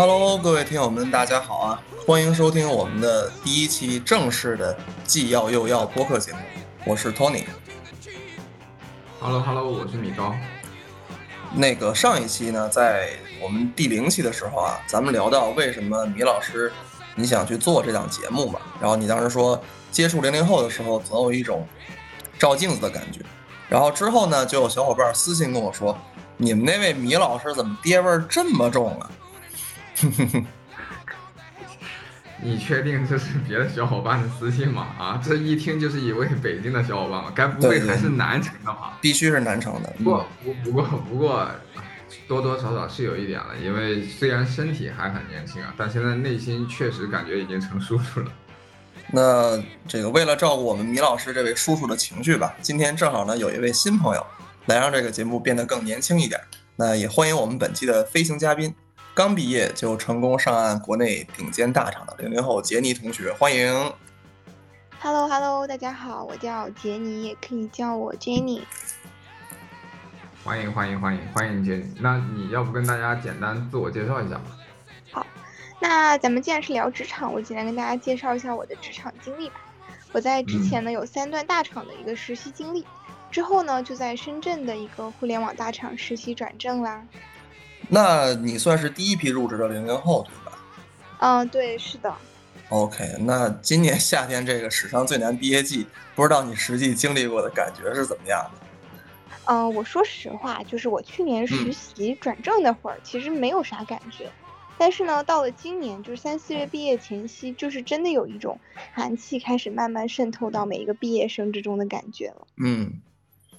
Hello，各位听友们，大家好啊！欢迎收听我们的第一期正式的既要又要播客节目，我是 Tony。Hello Hello，我是米高。那个上一期呢，在我们第零期的时候啊，咱们聊到为什么米老师你想去做这档节目嘛，然后你当时说接触零零后的时候总有一种照镜子的感觉，然后之后呢，就有小伙伴私信跟我说，你们那位米老师怎么爹味儿这么重啊？你确定这是别的小伙伴的私信吗？啊，这一听就是一位北京的小伙伴嘛，该不会还是南城的吧？必须是南城的。不过不不过不过，多多少少是有一点了，因为虽然身体还很年轻啊，但现在内心确实感觉已经成叔叔了。那这个为了照顾我们米老师这位叔叔的情绪吧，今天正好呢有一位新朋友来让这个节目变得更年轻一点。那也欢迎我们本期的飞行嘉宾，刚毕业就成功上岸国内顶尖大厂的零零后杰尼同学，欢迎。Hello Hello，大家好，我叫杰尼，也可以叫我 Jenny。欢迎欢迎欢迎欢迎杰尼，那你要不跟大家简单自我介绍一下吧？好那咱们既然是聊职场，我简单跟大家介绍一下我的职场经历吧。我在之前呢有三段大厂的一个实习经历，之后呢就在深圳的一个互联网大厂实习转正啦。那你算是第一批入职的零零后对吧嗯，对，是的。？OK，那今年夏天这个史上最难毕业季，不知道你实际经历过的感觉是怎么样的？嗯，我说实话，就是我去年实习转正那会儿，其实没有啥感觉。但是呢，到了今年，就是三四月毕业前夕，就是真的有一种寒气开始慢慢渗透到每一个毕业生之中的感觉了。嗯，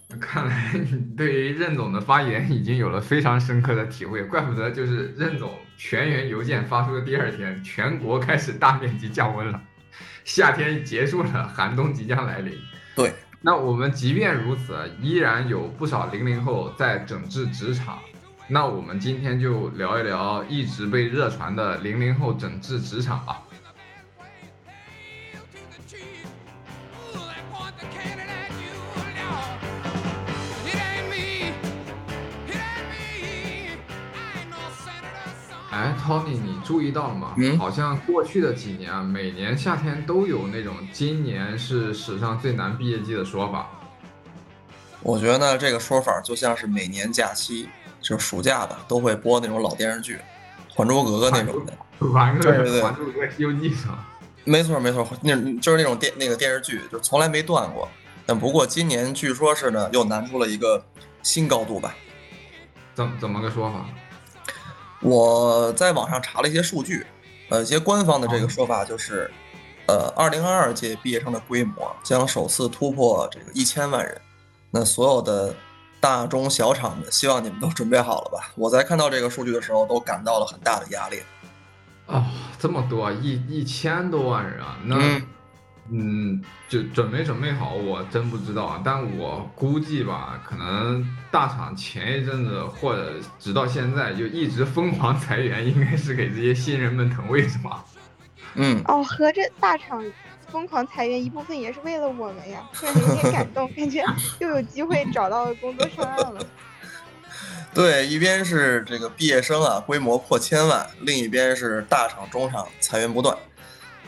看来你对于任总的发言已经有了非常深刻的体会，怪不得就是任总全员邮件发出的第二天，全国开始大面积降温了，夏天结束了，寒冬即将来临。对，那我们即便如此，依然有不少零零后在整治职场。那我们今天就聊一聊一直被热传的零零后整治职场吧。，Tony，你注意到了吗？嗯好像过去的几年啊，每年夏天都有那种今年是史上最难毕业季的说法。我觉得呢，这个说法就像是每年假期，就是暑假吧，都会播那种老电视剧，《还珠格格》那种的。还珠对对对还珠格格西游记是吧？没错没错，那就是那种电那个电视剧，就从来没断过。但不过今年据说是呢，又难出了一个新高度吧。怎怎么个说法？我在网上查了一些数据，呃，一些官方的这个说法就是，呃，二零二二届毕业生的规模将首次突破这个一千万人。那所有的大中小厂们，希望你们都准备好了吧？我在看到这个数据的时候，都感到了很大的压力。哦，这么多，一一千多万人啊！那嗯嗯，就准没准备好，我真不知道啊。但我估计吧，可能大厂前一阵子或者直到现在就一直疯狂裁员，应该是给这些新人们腾位置吧。嗯，哦，合着大厂疯狂裁员一部分也是为了我们呀，突然有点感动，感觉又有机会找到工作上岸了。对，一边是这个毕业生啊，规模破千万，另一边是大厂、中厂裁员不断。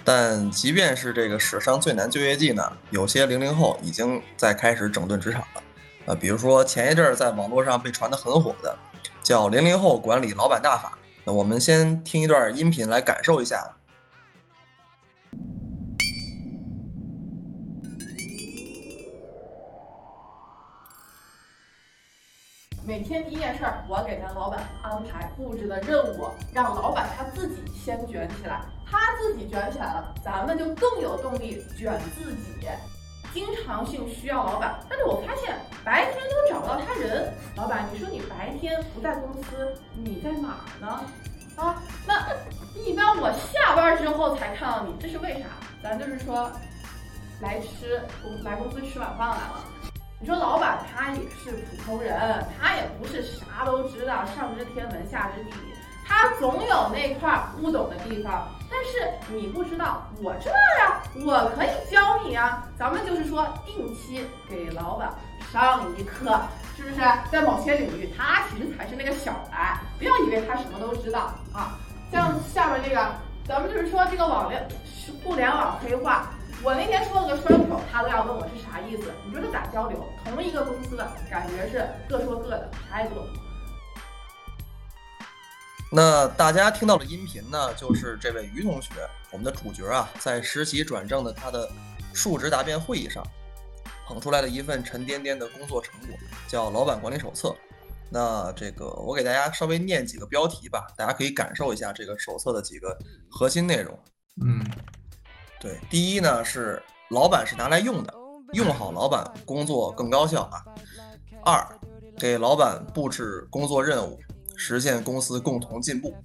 但即便是这个史上最难就业季呢，有些零零后已经在开始整顿职场了。呃，比如说前一阵儿在网络上被传得很火的，叫“零零后管理老板大法”。那我们先听一段音频来感受一下。每天第一件事儿，我给咱老板安排布置的任务，让老板他自己先卷起来，他自己卷起来了，咱们就更有动力卷自己。经常性需要老板，但是我发现白天都找不到他人。老板，你说你白天不在公司，你在哪儿呢？啊，那一般我下班之后才看到你，这是为啥？咱就是说，来吃公来公司吃晚饭来了。你说老板他也是普通人，他也不是啥都知道，上知天文下知地理，他总有那块不懂的地方。但是你不知道，我知道呀，我可以教你呀。咱们就是说，定期给老板上一课，是不是？在某些领域，他其实才是那个小白，不要以为他什么都知道啊。像下面这个，咱们就是说这个网联互联网黑化。我那天说了个双口，他都要问我是啥意思。你说这咋交流？同一个公司的感觉是各说各的，啥也不懂。那大家听到的音频呢，就是这位于同学，我们的主角啊，在实习转正的他的述职答辩会议上，捧出来的一份沉甸甸的工作成果，叫《老板管理手册》。那这个我给大家稍微念几个标题吧，大家可以感受一下这个手册的几个核心内容。嗯。对，第一呢是老板是拿来用的，用好老板工作更高效啊。二，给老板布置工作任务，实现公司共同进步。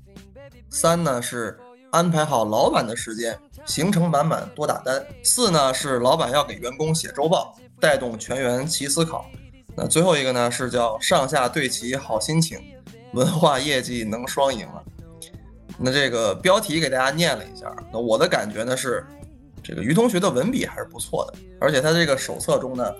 三呢是安排好老板的时间，行程满满多打单。四呢是老板要给员工写周报，带动全员齐思考。那最后一个呢是叫上下对齐好心情，文化业绩能双赢了。那这个标题给大家念了一下，那我的感觉呢是。这个于同学的文笔还是不错的，而且他这个手册中呢，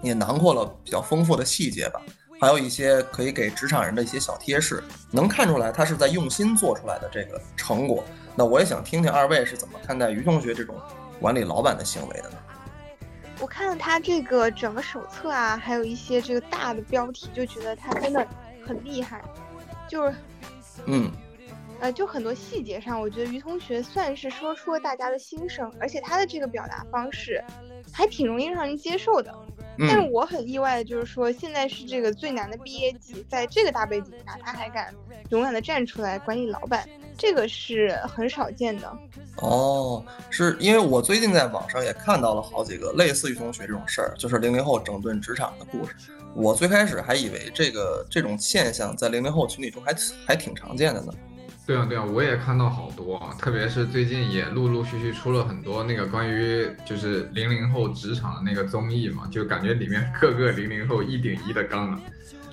也囊括了比较丰富的细节吧，还有一些可以给职场人的一些小贴士，能看出来他是在用心做出来的这个成果。那我也想听听二位是怎么看待于同学这种管理老板的行为的呢？我看了他这个整个手册啊，还有一些这个大的标题，就觉得他真的很厉害，就是，嗯。呃，就很多细节上，我觉得于同学算是说出了大家的心声，而且他的这个表达方式还挺容易让人接受的。但是我很意外的就是说，现在是这个最难的毕业季，在这个大背景下，他还敢勇敢的站出来管理老板，这个是很少见的。哦，是因为我最近在网上也看到了好几个类似于同学这种事儿，就是零零后整顿职场的故事。我最开始还以为这个这种现象在零零后群体中还还挺常见的呢。对啊，对啊，我也看到好多啊，特别是最近也陆陆续续出了很多那个关于就是零零后职场的那个综艺嘛，就感觉里面各个零零后一顶一的刚啊，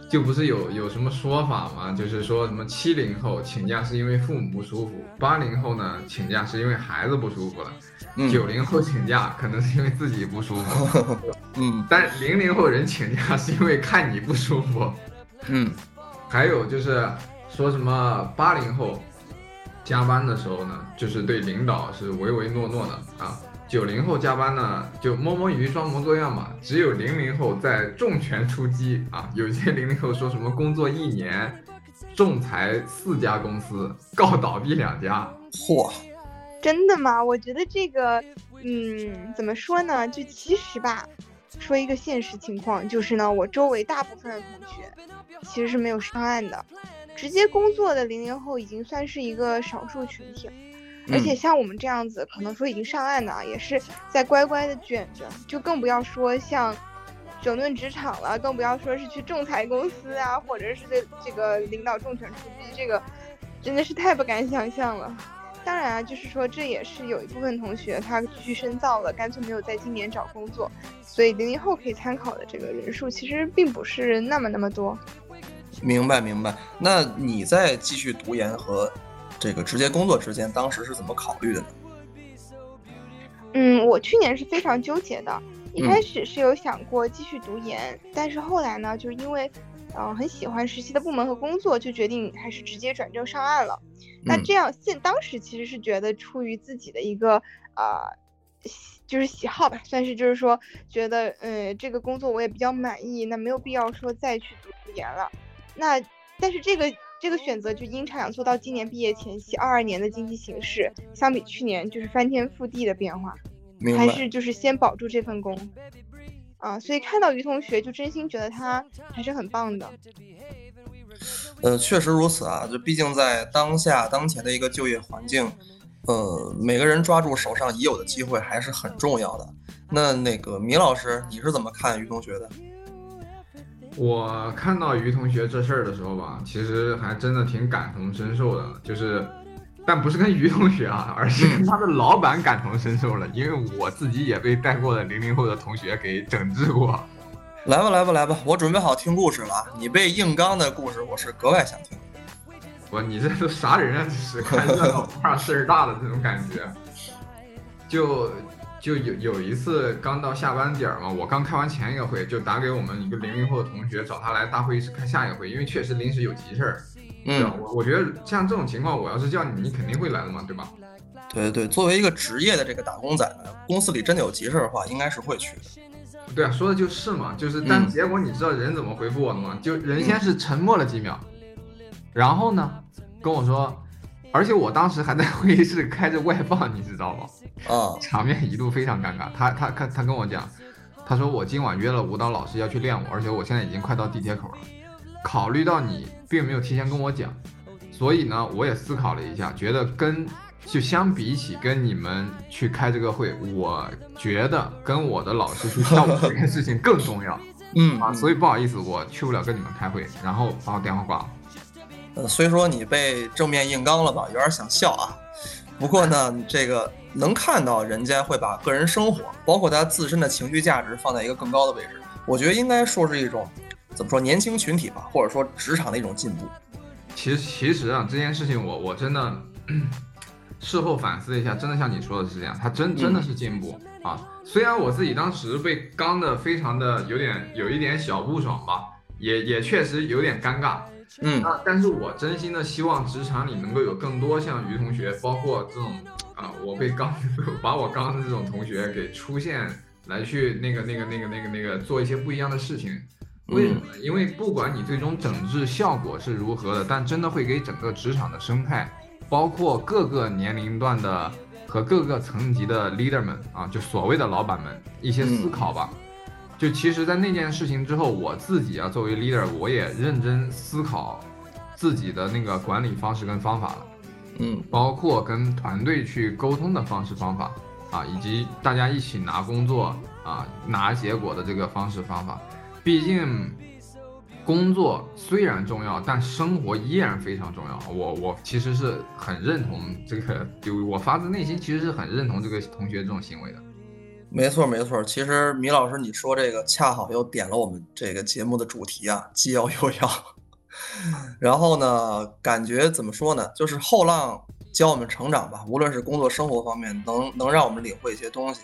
就不是有有什么说法吗？就是说什么七零后请假是因为父母不舒服，八零后呢请假是因为孩子不舒服了，九零后请假可能是因为自己不舒服，嗯，但零零后人请假是因为看你不舒服，嗯，还有就是。说什么八零后加班的时候呢，就是对领导是唯唯诺诺的啊。九零后加班呢，就摸摸鱼装模作样嘛。只有零零后在重拳出击啊。有些零零后说什么工作一年仲裁四家公司，告倒闭两家。嚯，真的吗？我觉得这个，嗯，怎么说呢？就其实吧，说一个现实情况，就是呢，我周围大部分的同学其实是没有上岸的。直接工作的零零后已经算是一个少数群体了，而且像我们这样子，可能说已经上岸的啊，也是在乖乖的卷着，就更不要说像整顿职场了，更不要说是去仲裁公司啊，或者是这这个领导重拳出击，这个真的是太不敢想象了。当然啊，就是说这也是有一部分同学他继续深造了，干脆没有在今年找工作，所以零零后可以参考的这个人数其实并不是那么那么多。明白明白，那你在继续读研和这个直接工作之间，当时是怎么考虑的呢？嗯，我去年是非常纠结的，一开始是有想过继续读研，但是后来呢，就是因为，嗯，很喜欢实习的部门和工作，就决定还是直接转正上岸了。那这样现当时其实是觉得出于自己的一个呃，就是喜好吧，算是就是说觉得，嗯，这个工作我也比较满意，那没有必要说再去读研了。那，但是这个这个选择就阴差阳错到今年毕业前夕，二二年的经济形势相比去年就是翻天覆地的变化，还是就是先保住这份工，啊，所以看到于同学就真心觉得他还是很棒的。呃，确实如此啊，就毕竟在当下当前的一个就业环境，呃，每个人抓住手上已有的机会还是很重要的。那那个米老师，你是怎么看于同学的？我看到于同学这事儿的时候吧，其实还真的挺感同身受的，就是，但不是跟于同学啊，而是跟他的老板感同身受了，因为我自己也被带过的零零后的同学给整治过。来吧，来吧，来吧，我准备好听故事了。你被硬刚的故事，我是格外想听。我，你这都啥人啊？这是看热闹不 怕事儿大的这种感觉，就。就有有一次刚到下班点儿嘛，我刚开完前一个会，就打给我们一个零零后的同学，找他来大会议室开下一个会，因为确实临时有急事儿。嗯？我我觉得像这种情况，我要是叫你，你肯定会来的嘛，对吧？对对，作为一个职业的这个打工仔呢，公司里真的有急事儿的话，应该是会去的。对啊，说的就是嘛，就是，但结果你知道人怎么回复我的吗？就人先是沉默了几秒，然后呢，跟我说，而且我当时还在会议室开着外放，你知道吗？啊，场面一度非常尴尬。他他他他跟我讲，他说我今晚约了舞蹈老师要去练舞，而且我现在已经快到地铁口了。考虑到你并没有提前跟我讲，所以呢，我也思考了一下，觉得跟。就相比起跟你们去开这个会，我觉得跟我的老师去跳舞这件事情更重要。嗯啊，所以不好意思，我去不了跟你们开会，然后把我电话挂了。呃，虽说你被正面硬刚了吧，有点想笑啊。不过呢，这个能看到人家会把个人生活，包括他自身的情绪价值放在一个更高的位置，我觉得应该说是一种怎么说年轻群体吧，或者说职场的一种进步。其实其实啊，这件事情我我真的。事后反思一下，真的像你说的是这样，他真真的是进步啊。虽然我自己当时被刚的非常的有点有一点小不爽吧，也也确实有点尴尬，嗯啊，但是我真心的希望职场里能够有更多像于同学，包括这种啊，我被刚 把我刚的这种同学给出现来去那个那个那个那个那个做一些不一样的事情。为什么？因为不管你最终整治效果是如何的，但真的会给整个职场的生态。包括各个年龄段的和各个层级的 leader 们啊，就所谓的老板们一些思考吧。就其实，在那件事情之后，我自己啊，作为 leader，我也认真思考自己的那个管理方式跟方法了。嗯，包括跟团队去沟通的方式方法啊，以及大家一起拿工作啊、拿结果的这个方式方法。毕竟。工作虽然重要，但生活依然非常重要。我我其实是很认同这个，就我发自内心其实是很认同这个同学这种行为的。没错没错，其实米老师你说这个恰好又点了我们这个节目的主题啊，既要又要。然后呢，感觉怎么说呢，就是后浪教我们成长吧，无论是工作生活方面，能能让我们领会一些东西。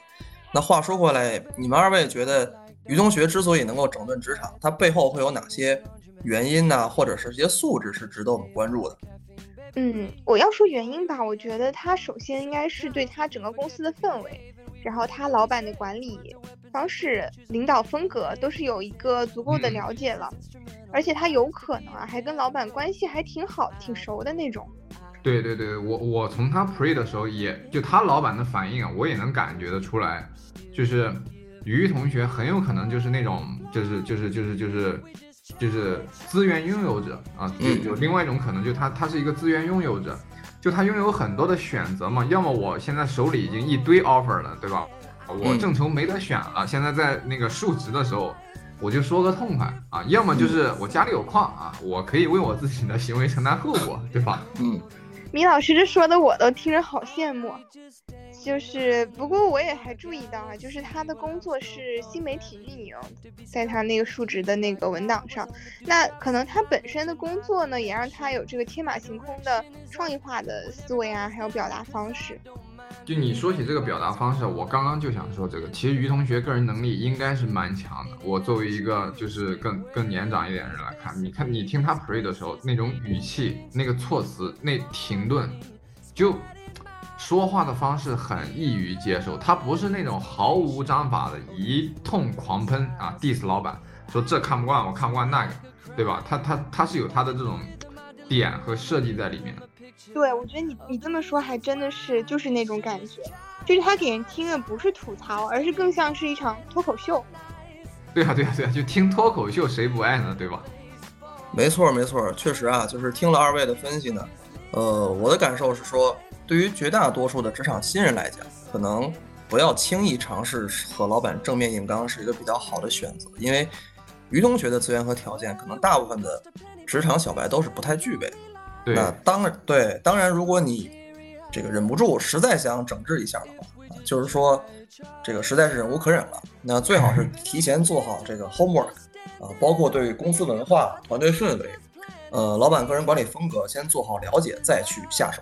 那话说回来，你们二位觉得？于同学之所以能够整顿职场，他背后会有哪些原因呢？或者是一些素质是值得我们关注的？嗯，我要说原因吧，我觉得他首先应该是对他整个公司的氛围，然后他老板的管理方式、领导风格都是有一个足够的了解了，而且他有可能啊，还跟老板关系还挺好、挺熟的那种。对对对，我我从他 pre 的时候，也就他老板的反应啊，我也能感觉得出来，就是。于同学很有可能就是那种，就是就是就是就是就是资源拥有者啊，就有另外一种可能，就他他是一个资源拥有者，就他拥有很多的选择嘛。要么我现在手里已经一堆 offer 了，对吧？我正愁没得选了，现在在那个述职的时候，我就说个痛快啊。要么就是我家里有矿啊，我可以为我自己的行为承担后果，对吧？嗯，米老师这说的我都听着好羡慕。就是，不过我也还注意到啊，就是他的工作是新媒体运营，在他那个述职的那个文档上，那可能他本身的工作呢，也让他有这个天马行空的创意化的思维啊，还有表达方式。就你说起这个表达方式，我刚刚就想说这个，其实于同学个人能力应该是蛮强的。我作为一个就是更更年长一点的人来看，你看你听他 pray 的时候，那种语气、那个措辞、那停顿，就。说话的方式很易于接受，他不是那种毫无章法的一通狂喷啊，diss 老板，说这看不惯，我看不惯那个，对吧？他他他是有他的这种点和设计在里面的。对，我觉得你你这么说还真的是就是那种感觉，就是他给人听的不是吐槽，而是更像是一场脱口秀。对啊对啊对啊，就听脱口秀谁不爱呢？对吧？没错没错，确实啊，就是听了二位的分析呢，呃，我的感受是说。对于绝大多数的职场新人来讲，可能不要轻易尝试和老板正面硬刚是一个比较好的选择，因为于同学的资源和条件，可能大部分的职场小白都是不太具备。那当然，对，当然，如果你这个忍不住，实在想整治一下的话，啊，就是说这个实在是忍无可忍了，那最好是提前做好这个 homework 啊，包括对公司文化、团队氛围，呃，老板个人管理风格先做好了解，再去下手。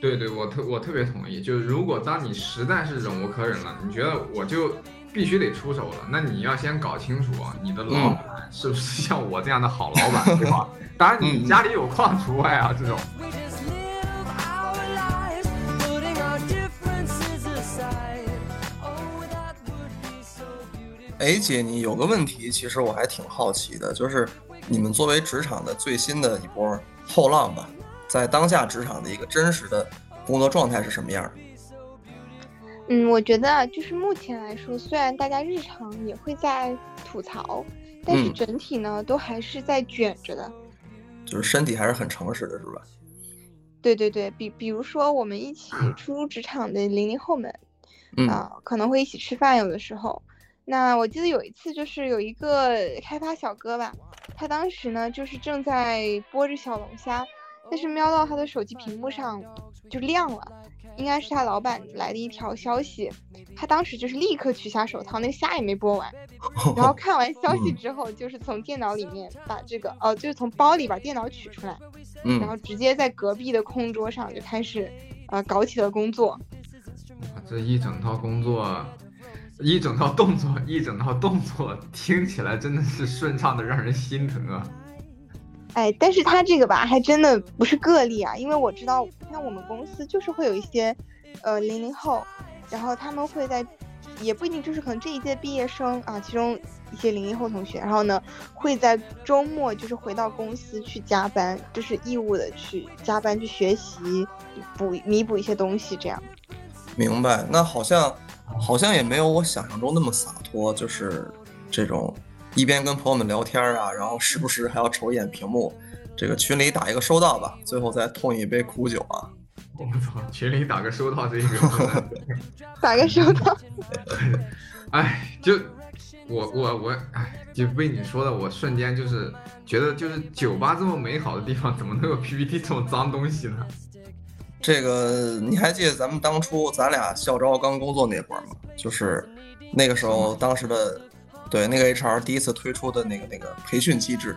对对，我特我特别同意。就是如果当你实在是忍无可忍了，你觉得我就必须得出手了。那你要先搞清楚你的老嗯板是不是像我这样的好老板，对吧？当然你嗯家里有矿除外啊，这种。We just live our lives, putting our differences aside. Oh, that would be so beautiful. 哎，姐，你有个问题，其实我还挺好奇的，就是你们作为职场的最新的一波后浪吧，在当下职场的一个真实的工作状态是什么样的？嗯，我觉得啊就是目前来说，虽然大家日常也会在吐槽，但是嗯整体呢都还是在卷着的。就是身体还是很诚实的，是吧？对对对，比比如说我们一起初入职场的零零后们，嗯啊、可能会一起吃饭，有的时候。那我记得有一次，就是有一个开发小哥吧，他当时呢就是正在剥着小龙虾，但是瞄到他的手机屏幕上就亮了，应该是他老板来的一条消息，他当时就是立刻取下手套，那个虾也没剥完，然后看完消息嗯之后，就是从电脑里面把这个呃，就是从包里把电脑取出来，然嗯，后直接在隔壁的空桌上就开始呃搞起了工作。这一整套工作，一整套动作，一整套动作，听起来真的是顺畅的让人心疼啊！哎，但是他这个吧，还真的不是个例啊，因为我知道，像我们公司就是会有一些，呃，零零后，然后他们会在，也不一定就是可能这一届毕业生啊，其中一些零零后同学，然后呢，会在周末就是回到公司去加班，就是义务的去加班去学习，补弥补一些东西，这样。明白。那好像好像也没有我想象中那么洒脱，就是这种一边跟朋友们聊天啊，然后时不时还要瞅一眼屏幕，这个群里打一个收到吧，最后再痛一杯苦酒啊。我操，群里打个收到这一个，打个收到，哎，就我我我，哎，就被你说的，我瞬间就是觉得，就是酒吧这么美好的地方，怎么能有 PPT 这种脏东西呢？这个你还记得咱们当初咱俩校招刚工作那会儿吗？就是那个时候，当时的对那个 HR 第一次推出的那个那个培训机制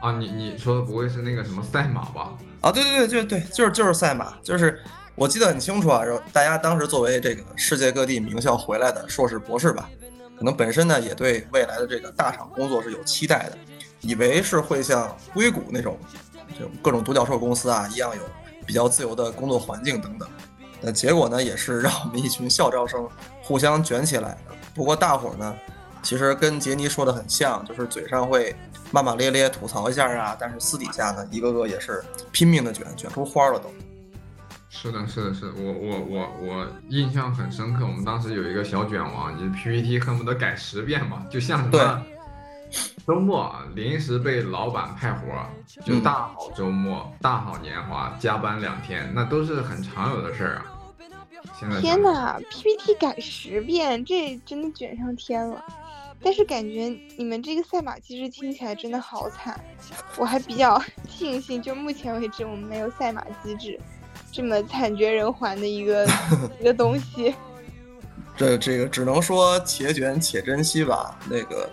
啊，你你说的不会是那个什么赛马吧？啊，对对对对对，就是就是赛马，就是我记得很清楚啊。然后大家当时作为这个世界各地名校回来的硕士博士吧，可能本身呢也对未来的这个大厂工作是有期待的，以为是会像硅谷那种这种各种独角兽公司啊一样有比较自由的工作环境等等。那结果呢，也是让我们一群校招生互相卷起来的。不过大伙儿呢，其实跟杰尼说的很像，就是嘴上会骂骂咧咧吐槽一下啊，但是私底下呢，一个个也是拼命的卷，卷出花了都。是的，是的，是的，我我我我印象很深刻。我们当时有一个小卷王，你 PPT 恨不得改十遍嘛，就像什对么周末啊临时被老板派活儿，就嗯大好周末、大好年华加班两天，那都是很常有的事儿啊。现在天想呐，PPT 改十遍，这真的卷上天了。但是感觉你们这个赛马机制听起来真的好惨，我还比较 庆幸，就目前为止我们没有赛马机制这么惨绝人寰的一个 一个东西。这这个只能说且卷且珍惜吧。那个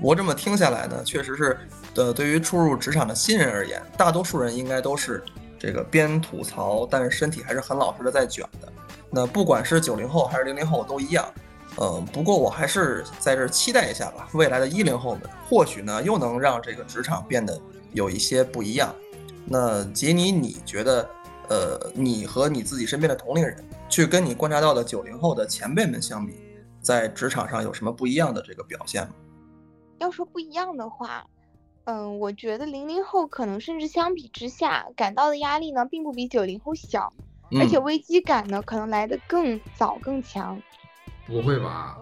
我这么听下来呢，确实是的，对于初入职场的新人而言，大多数人应该都是这个边吐槽，但是身体还是很老实的在卷的。那不管是九零后还是零零后都一样。呃，不过我还是在这期待一下吧，未来的一零后们或许呢又能让这个职场变得有一些不一样。那杰尼，你觉得，呃，你和你自己身边的同龄人，去跟你观察到的九零后的前辈们相比，在职场上有什么不一样的这个表现吗？要说不一样的话，嗯，我觉得零零后可能甚至相比之下感到的压力呢，并不比九零后小，而且嗯危机感呢可能来得更早更强。不会吧？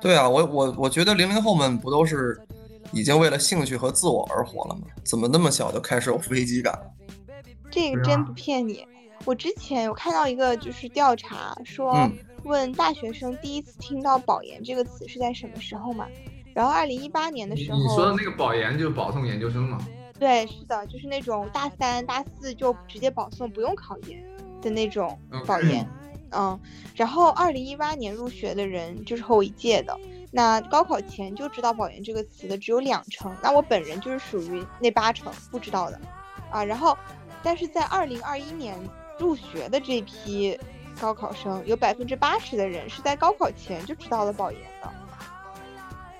对啊，我我我觉得零零后们不都是已经为了兴趣和自我而活了吗？怎么那么小就开始有危机感了？这个真不骗你。我之前有看到一个就是调查，说嗯问大学生第一次听到保研这个词是在什么时候嘛？然后二零一八年的时候，你说的那个保研就是保送研究生嘛？对，是的，就是那种大三、大四就直接保送不用考研的那种嗯保研。嗯，然后二零一八年入学的人就是和我一届的，那高考前就知道保研这个词的只有两成，那我本人就是属于那八成不知道的，啊，然后，但是在二零二一年入学的这批高考生，有百分之八十的人是在高考前就知道了保研的，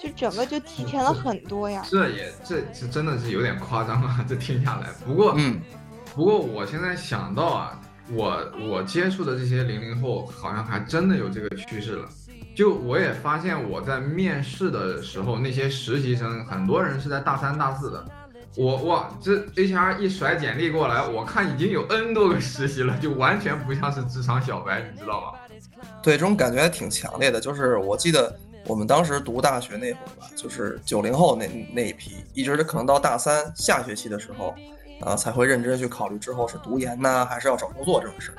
就整个就提前了很多呀。这也这这真的是有点夸张啊！这听下来，不过嗯不过我现在想到啊，我我接触的这些零零后，好像还真的有这个趋势了。就我也发现我在面试的时候，那些实习生很多人是在大三大四的。我哇，这 HR 一甩简历过来，我看已经有 N 多个实习了，就完全不像是职场小白，你知道吗？对，这种感觉还挺强烈的。就是我记得我们当时读大学那会儿吧，就是九零后那那一批，一直可能到大三下学期的时候，啊，才会认真去考虑之后是读研呢，还是要找工作这种事儿。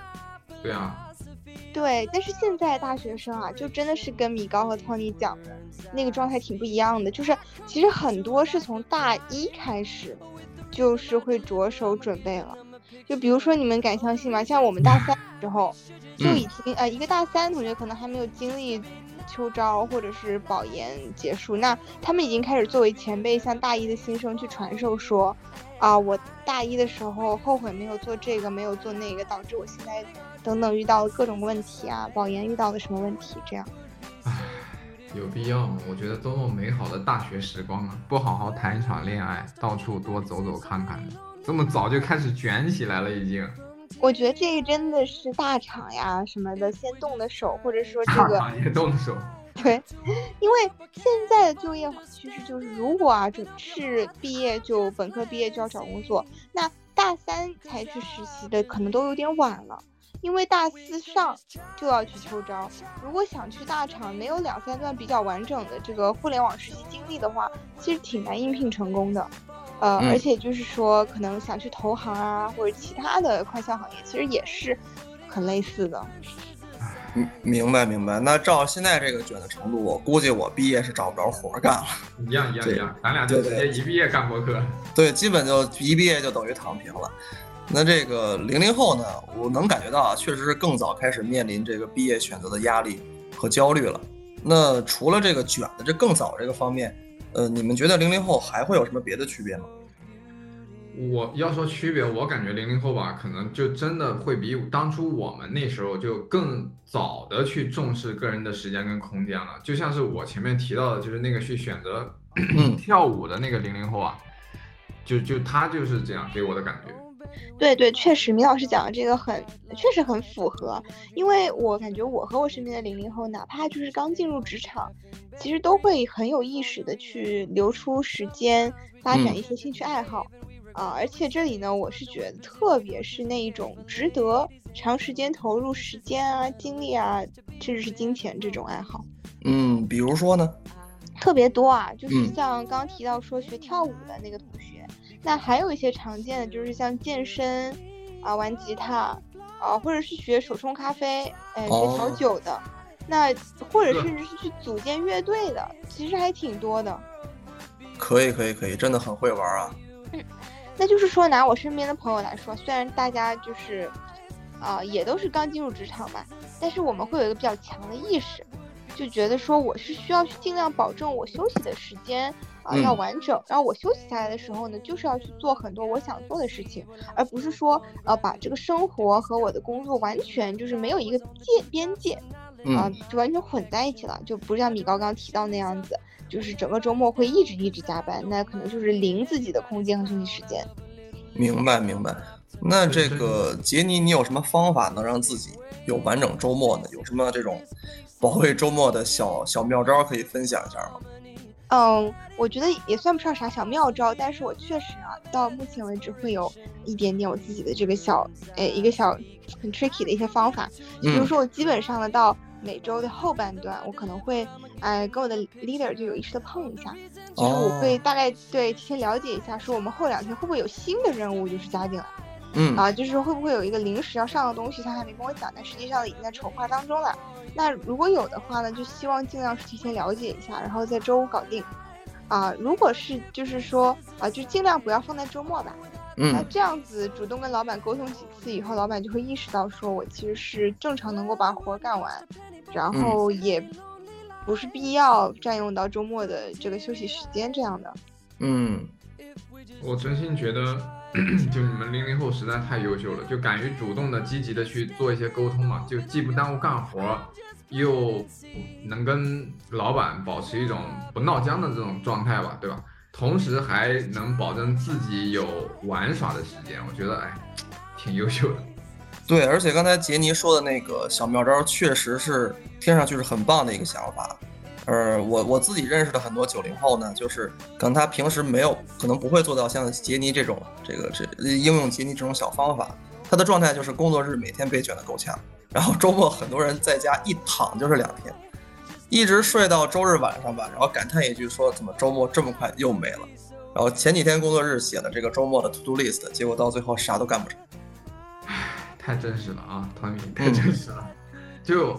对啊，对，但是现在大学生啊，就真的是跟米高和 Tony 讲的那个状态挺不一样的。就是其实很多是从大一开始，就是会着手准备了。就比如说你们敢相信吗？像我们大三的时候，就已经呃一个大三同学可能还没有经历秋招或者是保研结束，那他们已经开始作为前辈向大一的新生去传授说，啊，我大一的时候后悔没有做这个，没有做那个，导致我现在等等遇到了各种问题啊，保研遇到了什么问题，这样。有必要吗？我觉得多么美好的大学时光啊！不好好谈一场恋爱，到处多走走看看，这么早就开始卷起来了，已经。我觉得这个真的是大厂呀什么的先动的手，或者说这个大厂也动手。对，因为现在的就业趋势就是，如果啊只是毕业就本科毕业就要找工作，那大三才去实习的可能都有点晚了。因为大四上就要去秋招，如果想去大厂，没有两三段比较完整的这个互联网实习经历的话，其实挺难应聘成功的。呃，嗯而且就是说，可能想去投行啊，或者其他的快销行业，其实也是很类似的。嗯，明白明白。那照现在这个卷的程度，我估计我毕业是找不着活儿干了。一样一样一样，咱俩就直接一毕业干博客。对，基本就一毕业就等于躺平了。那这个零零后呢，我能感觉到啊，确实是更早开始面临这个毕业选择的压力和焦虑了。那除了这个卷的这更早这个方面，呃，你们觉得零零后还会有什么别的区别吗？我要说区别，我感觉零零后吧，可能就真的会比当初我们那时候就更早的去重视个人的时间跟空间了。就像是我前面提到的，就是那个去选择嗯 跳舞的那个零零后啊，就就他就是这样给我的感觉。对对，确实，米老师讲的这个很，确实很符合。因为我感觉我和我身边的零零后，哪怕就是刚进入职场，其实都会很有意识的去留出时间发展嗯一些兴趣爱好。啊，而且这里呢，我是觉得，特别是那一种值得长时间投入时间啊、精力啊，甚至是金钱这种爱好，嗯，比如说呢？特别多啊。就是嗯像刚刚提到说学跳舞的那个同学，那还有一些常见的，就是像健身啊、玩吉他啊，或者是学手冲咖啡，哎，学调哦酒的，那或者是甚至是去组建乐队的，其实还挺多的。可以可以可以，真的很会玩啊。嗯那就是说，拿我身边的朋友来说，虽然大家就是，啊、也都是刚进入职场吧，但是我们会有一个比较强的意识，就觉得说我是需要去尽量保证我休息的时间啊、嗯要完整，然后我休息下来的时候呢，就是要去做很多我想做的事情，而不是说呃把这个生活和我的工作完全就是没有一个界边界啊、嗯就完全混在一起了，就不是像米高刚刚提到那样子。就是整个周末会一直一直加班，那可能就是零自己的空间和休息时间。明白明白。那这个杰尼，你有什么方法能让自己有完整周末呢？有什么这种保卫周末的小小妙招可以分享一下吗？嗯，我觉得也算不上啥小妙招，但是我确实啊，到目前为止会有一点点我自己的这个小，诶，一个小很 tricky 的一些方法。就比如嗯说，我基本上呢，到每周的后半段，我可能会，哎，跟我的 leader 就有意识的碰一下，就是我会哦大概对提前了解一下，说我们后两天会不会有新的任务就是加进来。嗯啊，就是会不会有一个临时要上的东西，他还没跟我讲，但实际上已经在筹划当中了。那如果有的话呢，就希望尽量是提前了解一下，然后在周五搞定。啊，如果是就是说啊，就尽量不要放在周末吧。那嗯这样子主动跟老板沟通几次以后，老板就会意识到说我其实是正常能够把活儿干完，然嗯后也不是必要占用到周末的这个休息时间这样的。嗯我真心觉得 就你们零零后实在太优秀了，就敢于主动的、积极的去做一些沟通嘛，就既不耽误干活，又能跟老板保持一种不闹僵的这种状态吧，对吧？同时还能保证自己有玩耍的时间，我觉得哎，挺优秀的。对，而且刚才杰尼说的那个小妙招，确实是听上去是很棒的一个想法。呃，我我自己认识的很多九零后呢，就是可能他平时没有，可能不会做到像杰尼这种这个这应用杰尼这种小方法。他的状态就是工作日每天被卷得够呛，然后周末很多人在家一躺就是两天，一直睡到周日晚上吧，然后感叹一句说怎么周末这么快又没了。然后前几天工作日写的这个周末的 to do list，结果到最后啥都干不成。太真实了啊，汤米，太真实了。就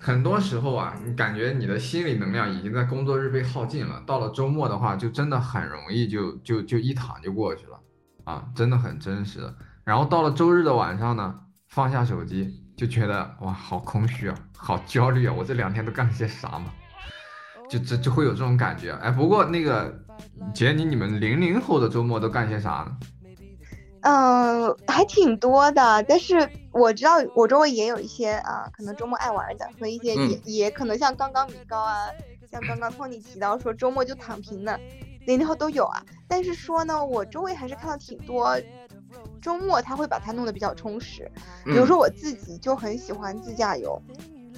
很多时候啊，你感觉你的心理能量已经在工作日被耗尽了，到了周末的话，就真的很容易就就就一躺就过去了啊，真的很真实。然后到了周日的晚上呢，放下手机，就觉得哇，好空虚啊，好焦虑啊，我这两天都干了些啥嘛？就这就会有这种感觉。哎，不过那个杰尼，你们零零后的周末都干些啥呢？嗯，还挺多的，但是我知道我周围也有一些啊，可能周末爱玩的和一些也、嗯也可能像刚刚米高啊，像刚刚 Tony 提到说周末就躺平的，零零后都有啊。但是说呢，我周围还是看到挺多周末他会把它弄得比较充实，比如嗯说我自己就很喜欢自驾游，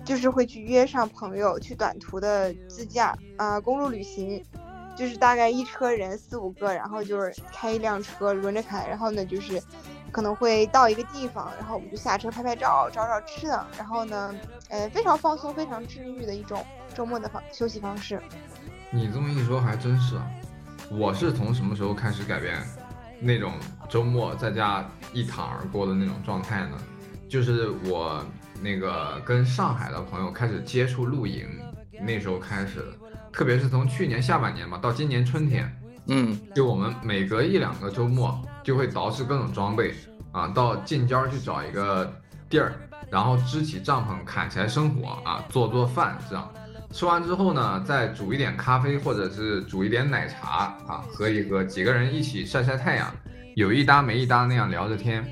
就是会去约上朋友去短途的自驾啊、公路旅行，就是大概一车人四五个，然后就是开一辆车轮着开，然后呢就是可能会到一个地方，然后我们就下车拍拍照，找找吃的，然后呢，呃，非常放松、非常治愈的一种周末的方休息方式。你这么一说还真是啊，我是从什么时候开始改变那种周末在家一躺而过的那种状态呢？就是我那个跟上海的朋友开始接触露营，那时候开始的，特别是从去年下半年嘛到今年春天，嗯就我们每隔一两个周末就会捯饬各种装备啊，到近郊去找一个地儿，然后支起帐篷，砍柴生火啊，做做饭这样。吃完之后呢，再煮一点咖啡或者是煮一点奶茶啊，喝一喝，几个人一起晒晒太阳，有一搭没一搭那样聊着天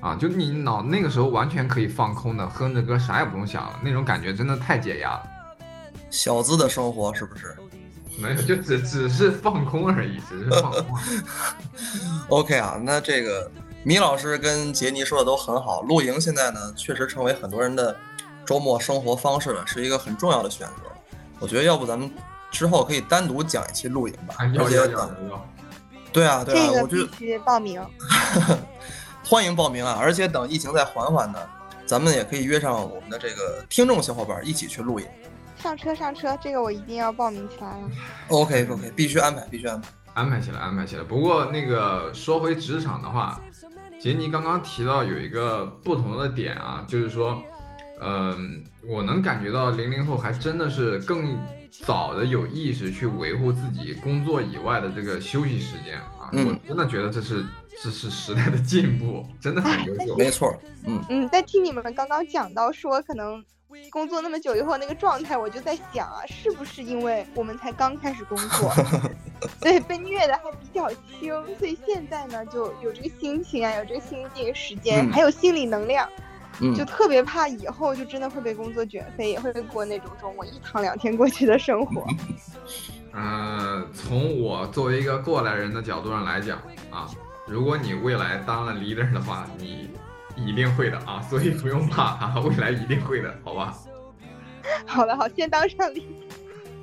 啊，就你脑那个时候完全可以放空的，哼着歌啥也不用想了，那种感觉真的太解压了。小资的生活是不是 没有，就只只是放空而已，只是放空。OK 啊，那这个米老师跟杰尼说的都很好，露营现在呢确实成为很多人的周末生活方式了，是一个很重要的选择。我觉得要不咱们之后可以单独讲一期露营吧，啊要而且要要等要，对啊对啊，这个我觉得必须报名。欢迎报名啊！而且等疫情再缓缓呢，咱们也可以约上我们的这个听众小伙伴一起去露营。上车上车，这个我一定要报名起来了。OK OK，必须安排，必须安排。安排起来，安排起来。不过那个说回职场的话，杰尼刚刚提到有一个不同的点啊，就是说，嗯、我能感觉到零零后还真的是更早的有意识去维护自己工作以外的这个休息时间啊，嗯我真的觉得这是这是时代的进步，真的很优秀。没错，嗯，嗯，在听你们刚刚讲到说可能工作那么久以后那个状态，我就在想啊，是不是因为我们才刚开始工作，对，被虐的还比较轻，所以现在呢就有这个心情啊，有这个心境、时间，嗯还有心理能量，嗯就特别怕以后就真的会被工作卷飞，也会过那种周末一躺两天过去的生活。呃，从我作为一个过来人的角度上来讲啊，如果你未来当了 leader 的话，你一定会的啊，所以不用怕啊，未来一定会的，好吧？好的，好，先当上领。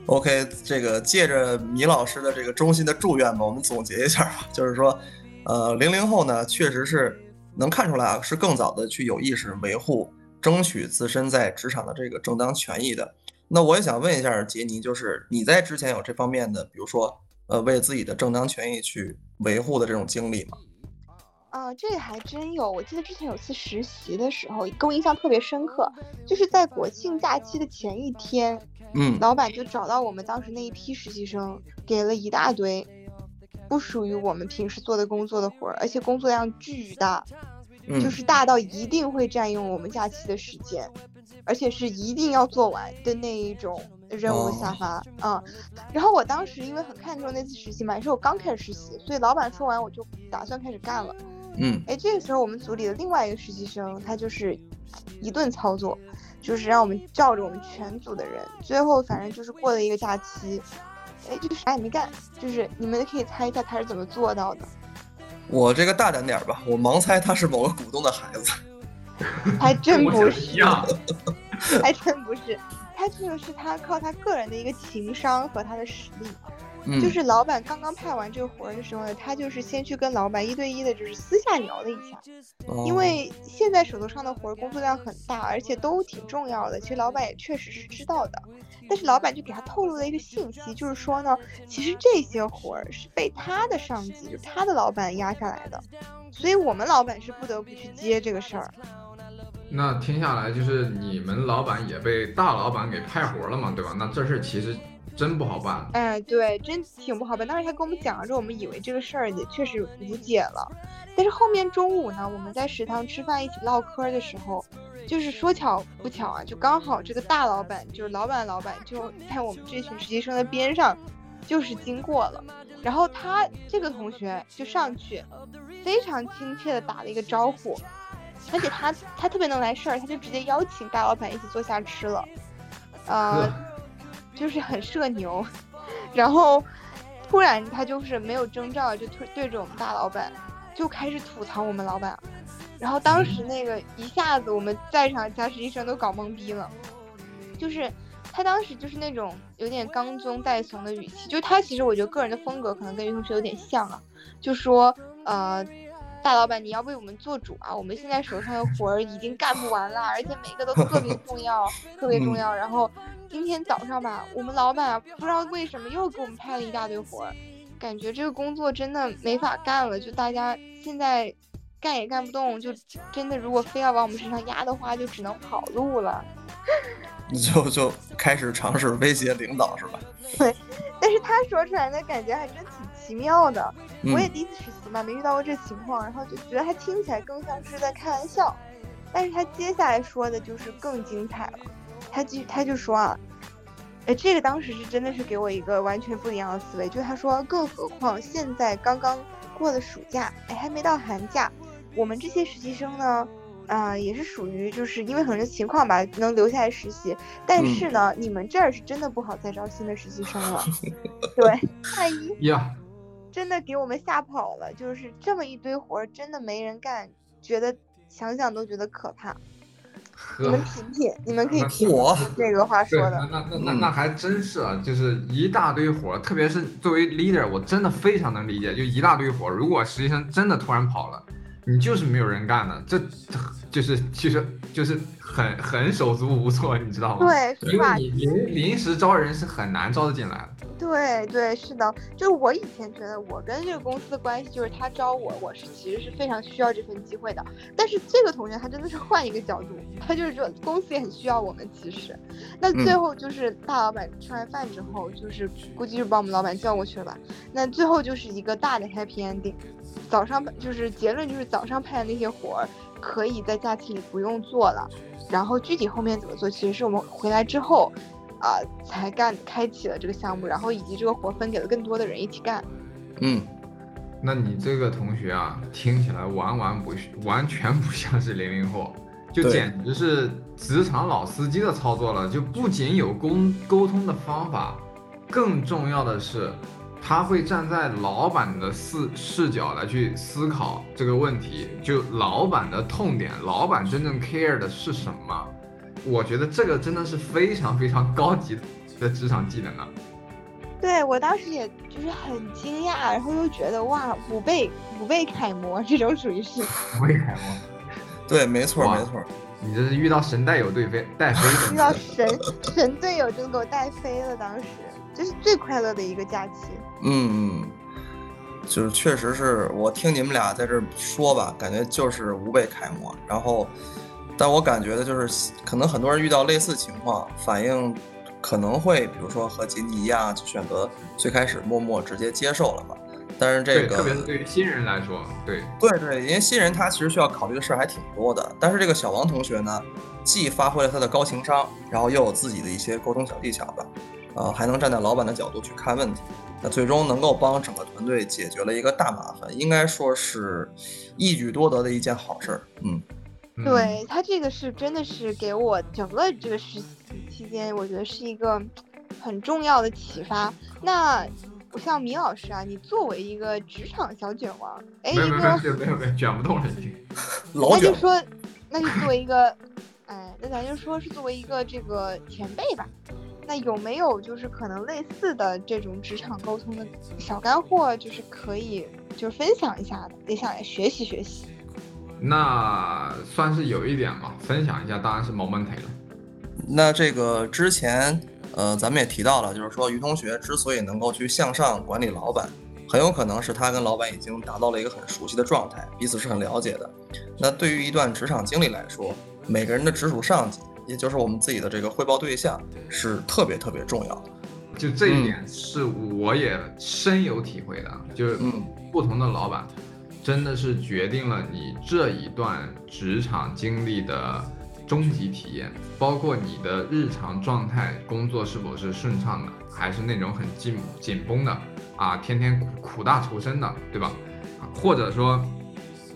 OK，这个借着米老师的这个衷心的祝愿吧，我们总结一下吧，就是说，呃，零零后呢，确实是能看出来啊，是更早的去有意识维护、争取自身在职场的这个正当权益的。那我也想问一下杰尼，就是你在之前有这方面的，比如说，呃，为自己的正当权益去维护的这种经历吗？啊，这个还真有。我记得之前有次实习的时候，给我印象特别深刻，就是在国庆假期的前一天，嗯老板就找到我们当时那一批实习生，给了一大堆不属于我们平时做的工作的活儿，而且工作量巨大，嗯，就是大到一定会占用我们假期的时间，而且是一定要做完的那一种任务下发，嗯，然后我当时因为很看重那次实习嘛，也是我刚开始实习，所以老板说完我就打算开始干了。嗯哎，这个时候我们组里的另外一个实习生，他就是一顿操作，就是让我们照着我们全组的人，最后反正就是过了一个假期，哎，就啥也没干，就是你们可以猜一下他是怎么做到的？我这个大胆点儿吧，我盲猜他是某个股东的孩子。还真不是。还真不是，他这个是他靠他个人的一个情商和他的实力。嗯，就是老板刚刚派完这个活儿的时候呢，他就是先去跟老板一对一的，就是私下聊了一下，哦因为现在手头上的活儿工作量很大，而且都挺重要的。其实老板也确实是知道的，但是老板就给他透露了一个信息，就是说呢，其实这些活儿是被他的上级，就是他的老板压下来的，所以我们老板是不得不去接这个事儿。那听下来，就是你们老板也被大老板给派活了嘛，对吧？那这事儿其实真不好办。哎，对，真挺不好办。当时他跟我们讲了之后，我们以为这个事儿也确实无解了。但是后面中午呢，我们在食堂吃饭一起唠嗑的时候，就是说巧不巧啊，就刚好这个大老板，就是老板的老板，就在我们这群实习生的边上，就是经过了。然后他这个同学就上去，非常亲切的打了一个招呼，而且他他特别能来事儿，他就直接邀请大老板一起坐下吃了，呃呵，就是很社牛。然后突然他就是没有征兆，就对对着我们大老板就开始吐槽我们老板。然后当时那个一下子我们在场其他实习生都搞懵逼了，就是他当时就是那种有点刚中带怂的语气，就他其实我觉得个人的风格可能跟于同学有点像啊，就说呃。大老板，你要为我们做主啊！我们现在手上的活儿已经干不完了，而且每个都特别重要，特别重要。然后今天早上吧，我们老板啊，不知道为什么又给我们派了一大堆活儿，感觉这个工作真的没法干了。就大家现在干也干不动，就真的如果非要往我们身上压的话，就只能跑路了。就就开始尝试威胁领导是吧？对但是他说出来的感觉还真挺奇妙的。嗯我也第一次没遇到过这情况，然后就觉得他听起来更像是在开玩笑。但是他接下来说的就是更精彩了，他就他就说啊，哎，这个当时是真的是给我一个完全不一样的思维，就他说，更何况现在刚刚过了暑假，哎，还没到寒假，我们这些实习生呢，啊、也是属于就是因为很多情况吧，能留下来实习，但嗯是呢，你们这儿是真的不好再招新的实习生了，对，太一呀，真的给我们吓跑了，就是这么一堆活儿，真的没人干，觉得想想都觉得可怕。你们，品品，你们可以那品嚯品这个话，说的。那那那那那还真是啊，就是一大堆活儿，特别是作为 leader，我真的非常能理解，就一大堆活儿，如果实习生真的突然跑了，你就是没有人干的，这这就是其实就是很很手足无措，你知道吗？对，是吧？因为你临临时招人是很难招得进来的。对对，是的，就是我以前觉得我跟这个公司的关系，就是他招我，我是其实是非常需要这份机会的。但是这个同学他真的是换一个角度，他就是说公司也很需要我们，其实。那最嗯后就是大老板吃完饭之后，就是估计是把我们老板叫过去了吧。那最后就是一个大的 happy ending，早上就是结论就是早上派的那些活儿可以在假期里不用做了，然后具体后面怎么做，其实是我们回来之后。啊、才干开启了这个项目，然后以及这个活分给了更多的人一起干。嗯，那你这个同学啊，听起来完完不完全不像是零零后，就简直是职场老司机的操作了。就不仅有沟沟通的方法，更重要的是，他会站在老板的视视角来去思考这个问题，就老板的痛点，老板真正 care 的是什么？我觉得这个真的是非常非常高级的职场技能啊。对我当时也就是很惊讶，然后又觉得哇，五倍五倍楷模这种属于是，五倍楷模？对，没错没错。你这是遇到神带有对飞带飞的，遇到神神队友真的给我带飞了，当时这是最快乐的一个假期。嗯，嗯，就是确实是我听你们俩在这儿说吧，感觉就是无辈楷模。然后，但我感觉的就是，可能很多人遇到类似情况，反应可能会，比如说和锦鲤一样，就选择最开始默默直接接受了吧。但是这，个特别是对于新人来说，对，对对，因为新人他其实需要考虑的事儿还挺多的。但是这个小王同学呢，既发挥了他的高情商，然后又有自己的一些沟通小技巧吧，呃，还能站在老板的角度去看问题，那最终能够帮整个团队解决了一个大麻烦，应该说是一举多得的一件好事儿。嗯，嗯对他这个是真的是给我整个这个实习期间，我觉得是一个很重要的启发。那像米老师啊，你作为一个职场小卷王，哎，一没有没有没个有没有没有卷不动了已经。老卷那就说，那就作为一个，哎，那咱就说是作为一个这个前辈吧。那有没有就是可能类似的这种职场沟通的小干货，就是可以就是分享一下的，也想来学习学习。那算是有一点吧，分享一下，当然是毛门腿了。那这个之前，呃，咱们也提到了，就是说于同学之所以能够去向上管理老板，很有可能是他跟老板已经达到了一个很熟悉的状态，彼此是很了解的。那对于一段职场经历来说，每个人的直属上级，也就是我们自己的这个汇报对象，是特别特别重要的。就这一点是我也深有体会的，就是嗯不同的老板，真的是决定了你这一段职场经历的终极体验，包括你的日常状态，工作是否是顺畅的，还是那种很紧紧绷的啊，天天苦苦大仇深的，对吧？啊或者说，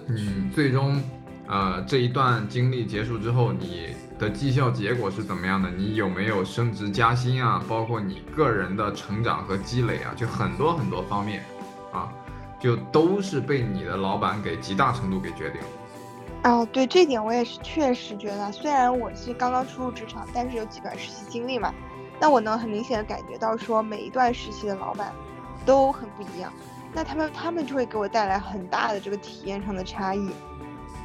嗯，最终，呃，这一段经历结束之后，你的绩效结果是怎么样的？你有没有升职加薪啊？包括你个人的成长和积累啊，就很多很多方面啊，就都是被你的老板给极大程度给决定了。哦，对这点我也是确实觉得，虽然我是刚刚初入职场，但是有几段实习经历嘛，那我能很明显的感觉到说每一段实习的老板都很不一样，那他们他们就会给我带来很大的这个体验上的差异。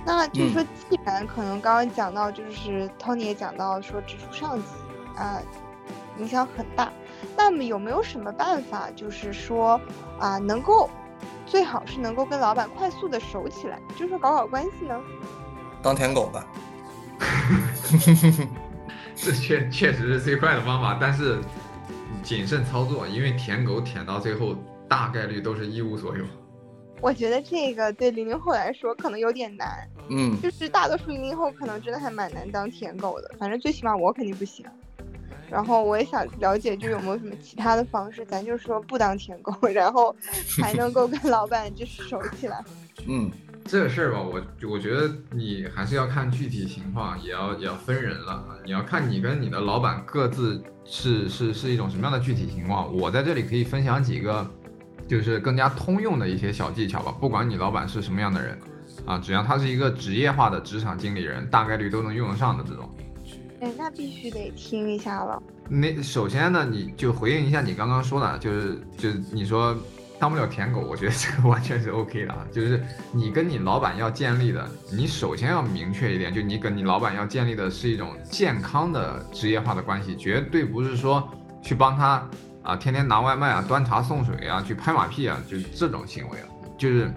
那就是说，既然可能刚刚讲到，就是 Tony 也讲到说直属上级啊、影响很大，那么有没有什么办法，就是说啊、能够最好是能够跟老板快速的熟起来，就是说搞搞关系呢？当舔狗吧。这确确实是最快的方法，但是谨慎操作，因为舔狗舔到最后大概率都是一无所有。我觉得这个对零零后来说可能有点难，嗯，就是大多数零零后可能真的还蛮难当舔狗的，反正最起码我肯定不行。然后我也想了解，就有没有什么其他的方式，咱就说不当舔狗，然后还能够跟老板就是熟起来。嗯，这个事儿吧，我我觉得你还是要看具体情况，也要也要分人了。你要看你跟你的老板各自是是是一种什么样的具体情况。我在这里可以分享几个，就是更加通用的一些小技巧吧。不管你老板是什么样的人，啊，只要他是一个职业化的职场经理人，大概率都能用得上的这种。哎，那必须得听一下了。那首先呢，你就回应一下你刚刚说的，就是就是你说当不了舔狗，我觉得这个完全是 OK 的啊。就是你跟你老板要建立的，你首先要明确一点，就你跟你老板要建立的是一种健康的职业化的关系，绝对不是说去帮他啊天天拿外卖啊、端茶送水啊、去拍马屁啊，就是这种行为了。就是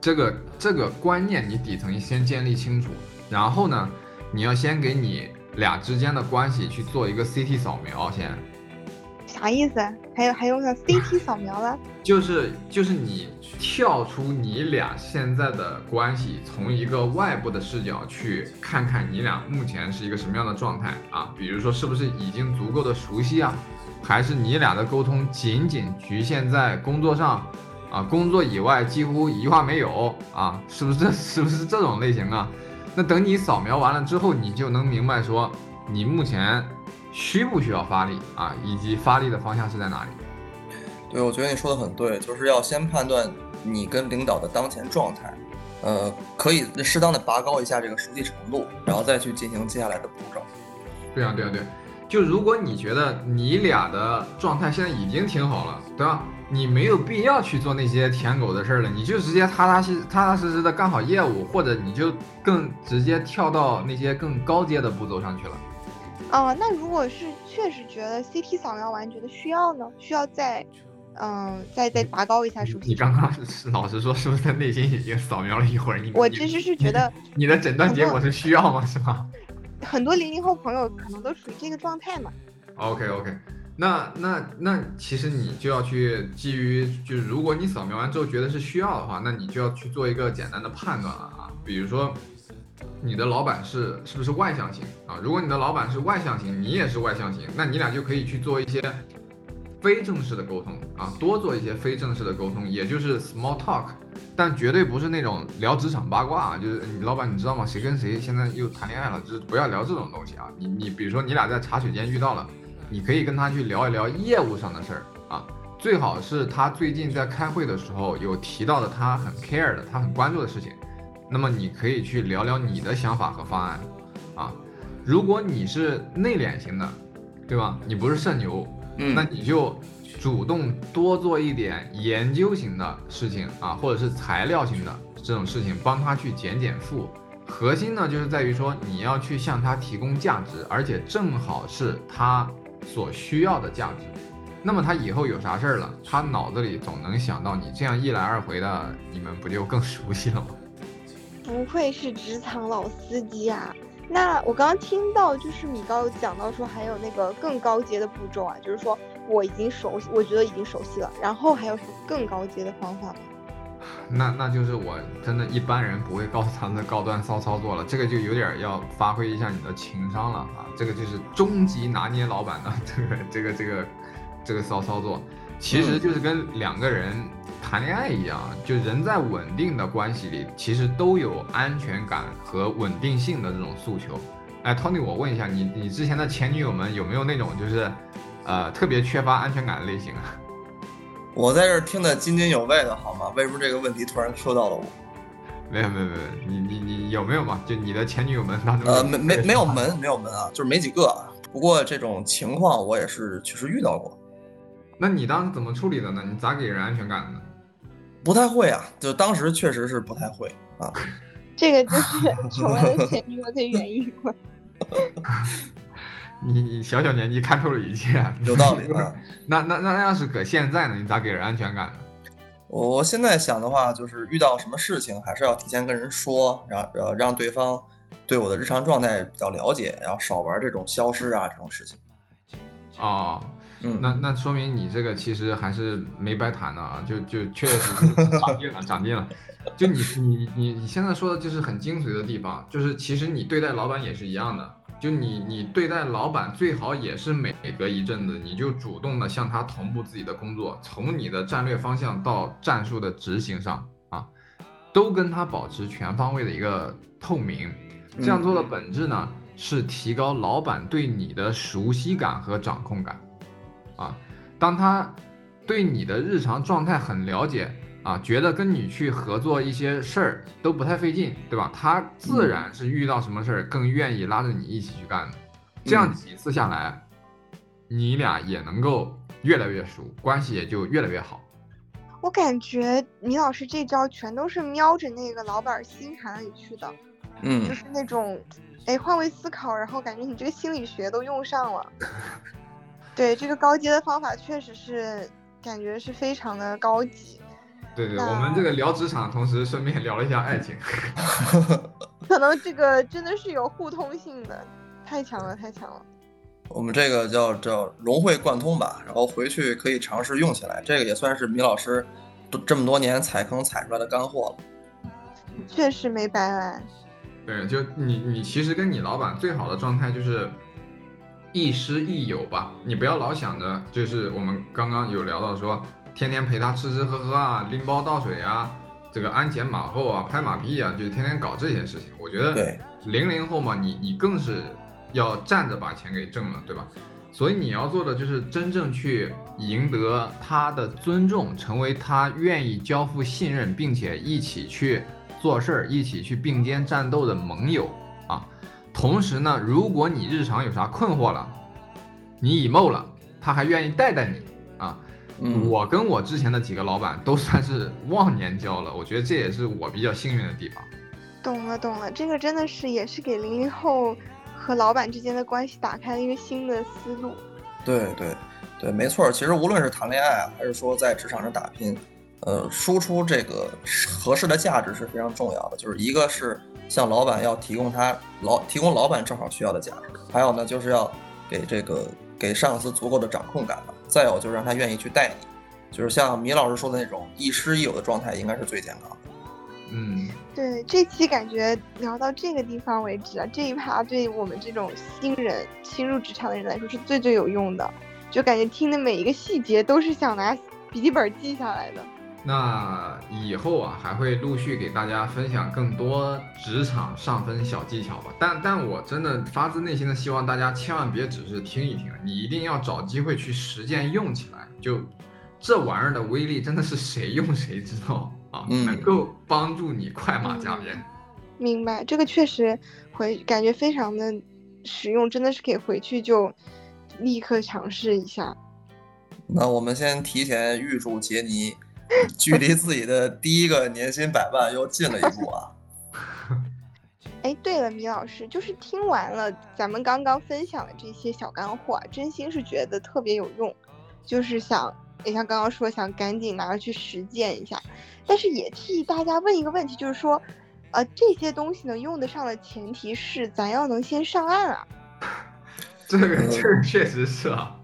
这个这个观念你底层先建立清楚，然后呢，你要先给你俩之间的关系去做一个 CT 扫描，先啥意思啊？还有还用上 CT 扫描了？就是就是你跳出你俩现在的关系，从一个外部的视角去看看你俩目前是一个什么样的状态啊？比如说是不是已经足够的熟悉啊？还是你俩的沟通仅仅局限在工作上啊？工作以外几乎一句话没有啊？是不是 是不是这种类型啊？那等你扫描完了之后，你就能明白说你目前需不需要发力啊，以及发力的方向是在哪里。对，我觉得你说的很对，就是要先判断你跟领导的当前状态，呃，可以适当的拔高一下这个熟悉程度，然后再去进行接下来的步骤。对啊，对啊，对，就如果你觉得你俩的状态现在已经挺好了，对吧？你没有必要去做那些舔狗的事儿了，你就直接踏踏实踏踏实实的干好业务，或者你就更直接跳到那些更高阶的步骤上去了。哦，那如果是确实觉得 CT 扫描完觉得需要呢，需要再，嗯，再再拔高一下是不是你。刚刚是老实说，是不是在内心已经扫描了一会儿？你你我其实是觉得你的诊断结果是需要吗？是吗？很多零零后朋友可能都属于这个状态嘛。OK OK，那那那，其实你就要去基于，就是如果你扫描完之后觉得是需要的话，那你就要去做一个简单的判断了啊。比如说，你的老板是是不是外向型啊？如果你的老板是外向型，你也是外向型，那你俩就可以去做一些非正式的沟通啊，多做一些非正式的沟通，也就是 small talk，但绝对不是那种聊职场八卦啊，就是你老板你知道吗？谁跟谁现在又谈恋爱了，就是不要聊这种东西啊。你你比如说你俩在茶水间遇到了。你可以跟他去聊一聊业务上的事儿啊，最好是他最近在开会的时候有提到的他很 care 的、他很关注的事情，那么你可以去聊聊你的想法和方案啊。如果你是内敛型的，对吧？你不是社牛，嗯，那你就主动多做一点研究型的事情啊，或者是材料型的这种事情，帮他去减减负。核心呢，就是在于说你要去向他提供价值，而且正好是他。所需要的价值，那么他以后有啥事儿了，他脑子里总能想到你，这样一来二回的，你们不就更熟悉了吗？不愧是职场老司机啊！那我刚刚听到就是米高讲到说还有那个更高阶的步骤啊，就是说我已经熟悉，我觉得已经熟悉了，然后还有什么更高阶的方法吗？那那就是我真的一般人不会告诉他们的高端骚操作了，这个就有点要发挥一下你的情商了啊！这个就是终极拿捏老板的 这个这个这个这个骚操作，其实就是跟两个人谈恋爱一样，就人在稳定的关系里，其实都有安全感和稳定性的这种诉求。哎，Tony，我问一下你，你之前的前女友们有没有那种就是呃特别缺乏安全感的类型啊？我在这儿听得津津有味的，好吗？为什么这个问题突然 Q 到了我？没有没有没有，你你你有没有嘛？就你的前女友们当中？呃，没没没有门没有门啊，就是没几个。啊。不过这种情况我也是确实遇到过。那你当时怎么处理的呢？你咋给人安全感呢？不太会啊，就当时确实是不太会啊。这个就是 成为了前女友的原因吗？你你小小年纪看透了一切，有道理啊。那那那要是搁现在呢？你咋给人安全感呢？我现在想的话，就是遇到什么事情还是要提前跟人说，让让让对方对我的日常状态比较了解，然后少玩这种消失啊这种事情。哦，嗯，那那说明你这个其实还是没白谈的啊，就就确实是长进了，长进了。就你你你你现在说的就是很精髓的地方，就是其实你对待老板也是一样的。就你，你对待老板最好也是每隔一阵子，你就主动的向他同步自己的工作，从你的战略方向到战术的执行上啊，都跟他保持全方位的一个透明。这样做的本质呢，是提高老板对你的熟悉感和掌控感啊。当他对你的日常状态很了解。啊，觉得跟你去合作一些事儿都不太费劲，对吧？他自然是遇到什么事儿更愿意拉着你一起去干的。这样几次下来，你俩也能够越来越熟，关系也就越来越好。我感觉米老师这招全都是瞄着那个老板心坎里去的，嗯，就是那种，哎，换位思考，然后感觉你这个心理学都用上了。对，这个高阶的方法确实是感觉是非常的高级。对对，我们这个聊职场，同时顺便聊了一下爱情，可能这个真的是有互通性的，太强了，太强了。我们这个叫叫融会贯通吧，然后回去可以尝试用起来，这个也算是米老师都这么多年踩坑踩出来的干货了。确实没白来。对，就你你其实跟你老板最好的状态就是亦师亦友吧，你不要老想着就是我们刚刚有聊到说。天天陪他吃吃喝喝啊，拎包倒水啊，这个鞍前马后啊，拍马屁啊，就天天搞这些事情。我觉得零零后嘛，你你更是要站着把钱给挣了，对吧？所以你要做的就是真正去赢得他的尊重，成为他愿意交付信任，并且一起去做事儿、一起去并肩战斗的盟友啊。同时呢，如果你日常有啥困惑了，你 emo 了，他还愿意带带你啊。我跟我之前的几个老板都算是忘年交了，我觉得这也是我比较幸运的地方。懂了懂了，这个真的是也是给零零后和老板之间的关系打开了一个新的思路。对对对，没错。其实无论是谈恋爱啊，还是说在职场上打拼，呃，输出这个合适的价值是非常重要的。就是一个是向老板要提供他老提供老板正好需要的价值，还有呢就是要给这个给上司足够的掌控感了，再有就是让他愿意去带你，就是像米老师说的那种亦师亦友的状态，应该是最健康的。嗯，对，这期感觉聊到这个地方为止啊，这一趴对我们这种新人新入职场的人来说是最最有用的，就感觉听的每一个细节都是想拿笔记本记下来的。那以后啊，还会陆续给大家分享更多职场上分小技巧吧。但但我真的发自内心的希望大家千万别只是听一听，你一定要找机会去实践用起来。就这玩意儿的威力，真的是谁用谁知道啊，嗯能够帮助你快马加鞭。明白，这个确实回感觉非常的实用，真的是可以回去就立刻尝试一下。那我们先提前预祝杰尼 距离自己的第一个年薪百万又近了一步啊！哎，对了，米老师，就是听完了咱们刚刚分享的这些小干货啊，真心是觉得特别有用，就是想也像刚刚说，想赶紧拿去实践一下。但是也替大家问一个问题，就是说，呃，这些东西能用得上的前提是咱要能先上岸啊。这个这个确实是啊，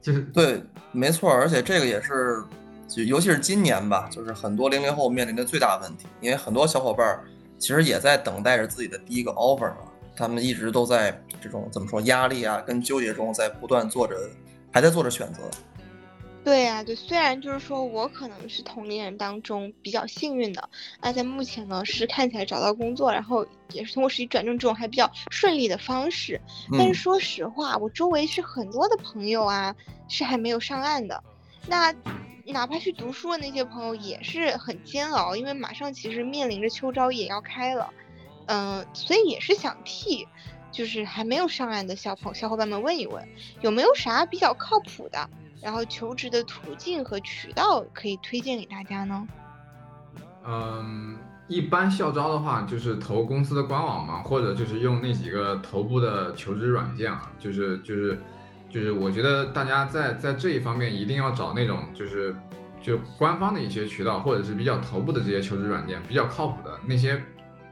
就是对，没错，而且这个也是，就尤其是今年吧，就是很多零零后面临的最大问题，因为很多小伙伴儿其实也在等待着自己的第一个 offer 嘛，他们一直都在这种怎么说压力啊跟纠结中，在不断做着，还在做着选择。对呀、对，虽然就是说我可能是同龄人当中比较幸运的，那在目前呢是看起来找到工作，然后也是通过实习转正这种还比较顺利的方式。但是嗯，说实话，我周围是很多的朋友啊，是还没有上岸的。那哪怕去读书的那些朋友也是很煎熬，因为马上其实面临着秋招也要开了，嗯、所以也是想替就是还没有上岸的小朋小伙伴们问一问，有没有啥比较靠谱的，然后求职的途径和渠道可以推荐给大家呢？嗯，一般校招的话，就是投公司的官网嘛，或者就是用那几个头部的求职软件啊，就是就是就是，我觉得大家在在这一方面一定要找那种就是就官方的一些渠道，或者是比较头部的这些求职软件，比较靠谱的那些，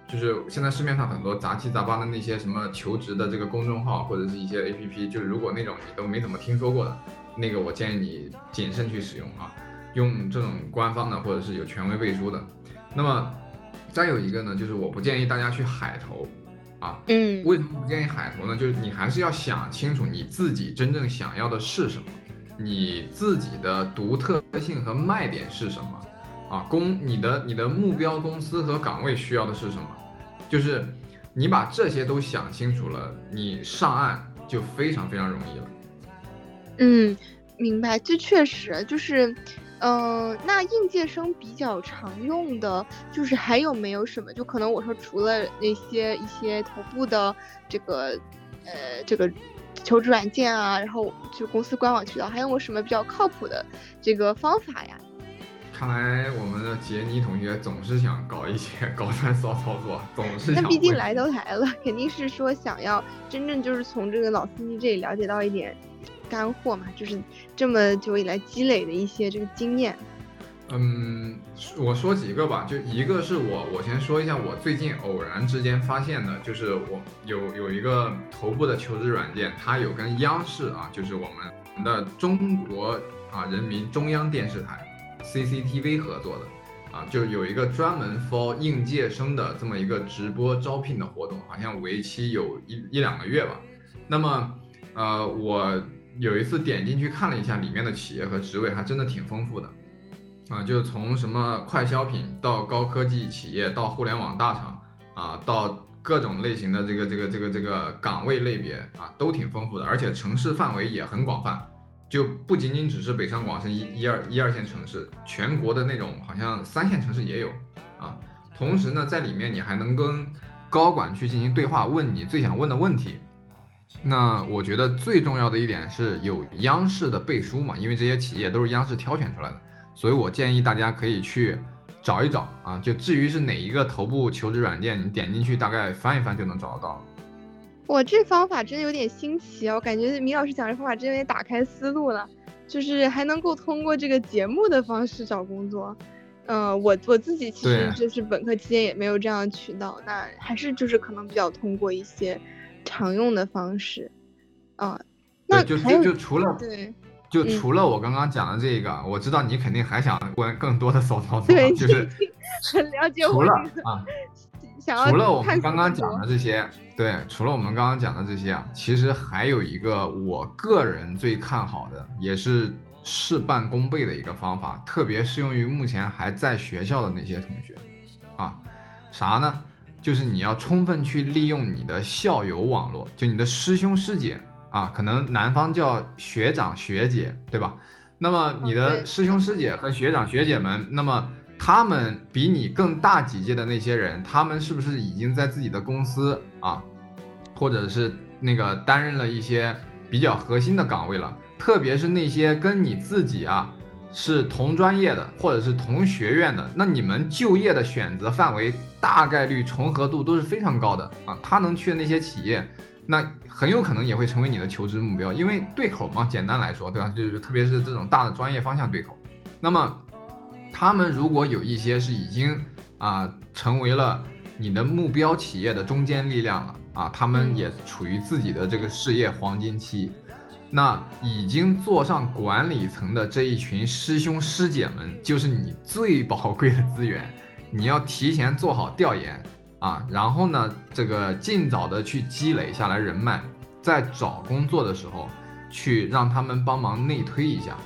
就是现在市面上很多杂七杂八的那些什么求职的这个公众号或者是一些 APP，就是如果那种你都没怎么听说过的，那个我建议你谨慎去使用啊，用这种官方的或者是有权威背书的。那么再有一个呢，就是我不建议大家去海投啊。嗯为什么不建议海投呢？就是你还是要想清楚你自己真正想要的是什么，你自己的独特性和卖点是什么啊？公你的你的目标公司和岗位需要的是什么？就是你把这些都想清楚了，你上岸就非常非常容易了。嗯，明白，这确实就是，嗯、那应届生比较常用的，就是还有没有什么？就可能我说除了那些一些头部的这个，呃，这个求职软件啊，然后就公司官网渠道，还有没有什么比较靠谱的这个方法呀？看来我们的杰尼同学总是想搞一些高端骚操作，总是想那毕竟来都来了，肯定是说想要真正就是从这个老司机这里了解到一点干货嘛，就是这么久以来积累的一些这个经验。嗯，我说几个吧，就一个是我，我先说一下我最近偶然之间发现的，就是我有有一个头部的求职软件，它有跟央视啊，就是我们的中国啊人民中央电视台 CCTV 合作的啊，就有一个专门 for 应届生的这么一个直播招聘的活动，好像为期有一一两个月吧。那么，呃，我有一次点进去看了一下里面的企业和职位，还真的挺丰富的。啊，就从什么快消品到高科技企业，到互联网大厂啊，到各种类型的这个这个这个这个岗位类别啊，都挺丰富的，而且城市范围也很广泛，就不仅仅只是北上广深一一二一二线城市，全国的那种好像三线城市也有啊。同时呢，在里面你还能跟高管去进行对话，问你最想问的问题。那我觉得最重要的一点是有央视的背书嘛，因为这些企业都是央视挑选出来的。所以我建议大家可以去找一找啊，就至于是哪一个头部求职软件，你点进去大概翻一翻就能找得到。我这方法真的有点新奇啊！我感觉米老师讲这方法真有点打开思路了，就是还能够通过这个节目的方式找工作。嗯、我我自己其实就是本科期间也没有这样的渠道，那还是就是可能比较通过一些常用的方式。啊、那那就就就除了对就嗯除了我刚刚讲的这个，我知道你肯定还想问更多的骚操作对，，就是 很了解除了我这个啊，除了我们刚刚讲的这些，对，除了我们刚刚讲的这些啊，其实还有一个我个人最看好的，也是事半功倍的一个方法，特别适用于目前还在学校的那些同学啊，啥呢？就是你要充分去利用你的校友网络，就你的师兄师姐啊，可能南方叫学长学姐，对吧？那么你的师兄师姐和学长学姐们，那么他们比你更大几届的那些人，他们是不是已经在自己的公司啊，或者是那个担任了一些比较核心的岗位了？特别是那些跟你自己啊是同专业的，或者是同学院的，那你们就业的选择范围大概率重合度都是非常高的啊。他能去的那些企业，那很有可能也会成为你的求职目标，因为对口嘛，简单来说，对吧？就是特别是这种大的专业方向对口。那么，他们如果有一些是已经啊、成为了你的目标企业的中坚力量了啊，他们嗯也处于自己的这个事业黄金期。那已经坐上管理层的这一群师兄师姐们，就是你最宝贵的资源。你要提前做好调研啊，然后呢，这个尽早的去积累下来人脉，在找工作的时候，去让他们帮忙内推一下。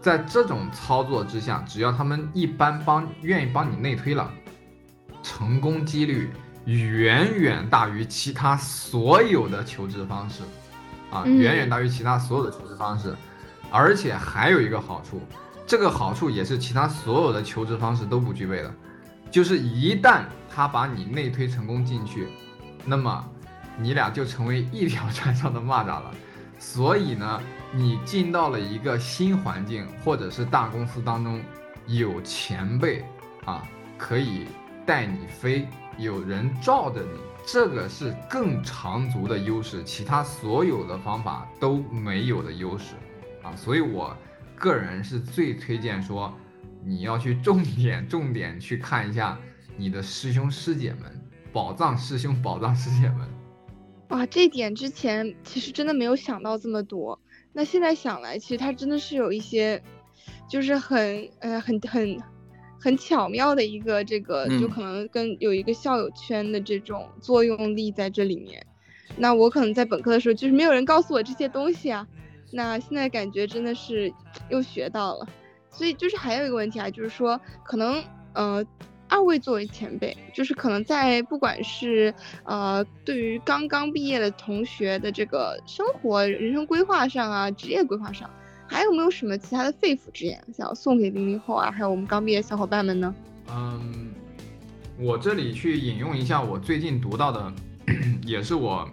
在这种操作之下，只要他们一般帮愿意帮你内推了，成功几率远远大于其他所有的求职方式，远远大于其他所有的求职方式，而且还有一个好处，这个好处也是其他所有的求职方式都不具备的，就是一旦他把你内推成功进去，那么你俩就成为一条船上的蚂蚱了。所以呢，你进到了一个新环境或者是大公司当中，有前辈啊可以带你飞，有人罩着你，这个是更长足的优势，其他所有的方法都没有的优势啊。所以我个人是最推荐说，你要去重点重点去看一下你的师兄师姐们，宝藏师兄宝藏师姐们。哇，这点之前其实真的没有想到这么多。那现在想来，其实它真的是有一些，就是很呃很很巧妙的一个这个，就嗯可能跟有一个校友圈的这种作用力在这里面。那我可能在本科的时候就是没有人告诉我这些东西啊，那现在感觉真的是又学到了。所以就是还有一个问题啊，就是说可能呃。二位作为前辈，就是可能在不管是呃对于刚刚毕业的同学的这个生活、人生规划上啊、职业规划上，还有没有什么其他的肺腑之言想要送给零零后啊，还有我们刚毕业小伙伴们呢？嗯，我这里去引用一下我最近读到的，也是我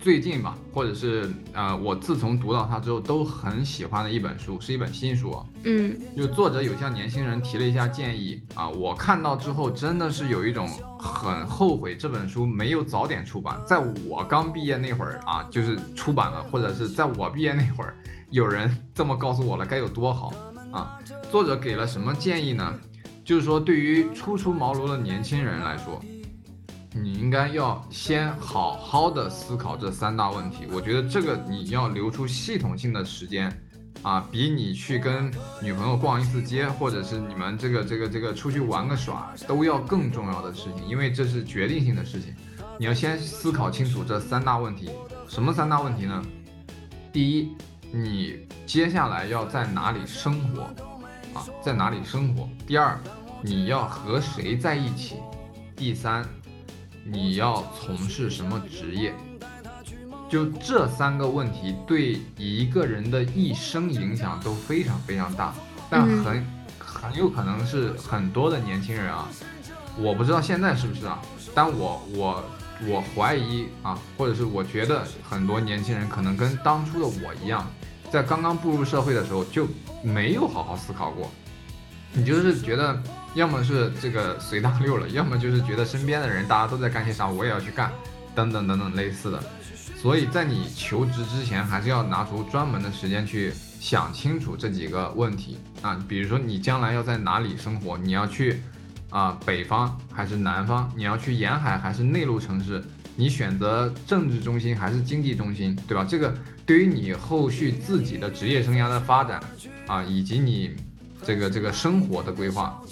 最近吧，或者是呃，我自从读到它之后都很喜欢的一本书，是一本新书啊。嗯就作者有向年轻人提了一下建议啊，我看到之后真的是有一种很后悔这本书没有早点出版，在我刚毕业那会儿啊，就是出版了，或者是在我毕业那会儿，有人这么告诉我了，该有多好啊！作者给了什么建议呢？就是说，对于初出茅庐的年轻人来说，你应该要先好好的思考这三大问题。我觉得这个你要留出系统性的时间，啊，比你去跟女朋友逛一次街，或者是你们这个这个这个出去玩个耍，都要更重要的事情，因为这是决定性的事情。你要先思考清楚这三大问题。什么三大问题呢？第一，你接下来要在哪里生活？啊，在哪里生活？第二，你要和谁在一起？第三，你要从事什么职业？就这三个问题对一个人的一生影响都非常非常大，但嗯很很有可能是很多的年轻人啊，我不知道现在是不是啊，但我我我怀疑啊，或者是我觉得很多年轻人可能跟当初的我一样，在刚刚步入社会的时候就没有好好思考过，你就是觉得要么是这个随大溜了，要么就是觉得身边的人大家都在干些啥，我也要去干，等等等等类似的。所以在你求职之前，还是要拿出专门的时间去想清楚这几个问题啊。比如说你将来要在哪里生活，你要去啊北方还是南方，你要去沿海还是内陆城市，你选择政治中心还是经济中心，对吧？这个对于你后续自己的职业生涯的发展啊，以及你这个这个生活的规划，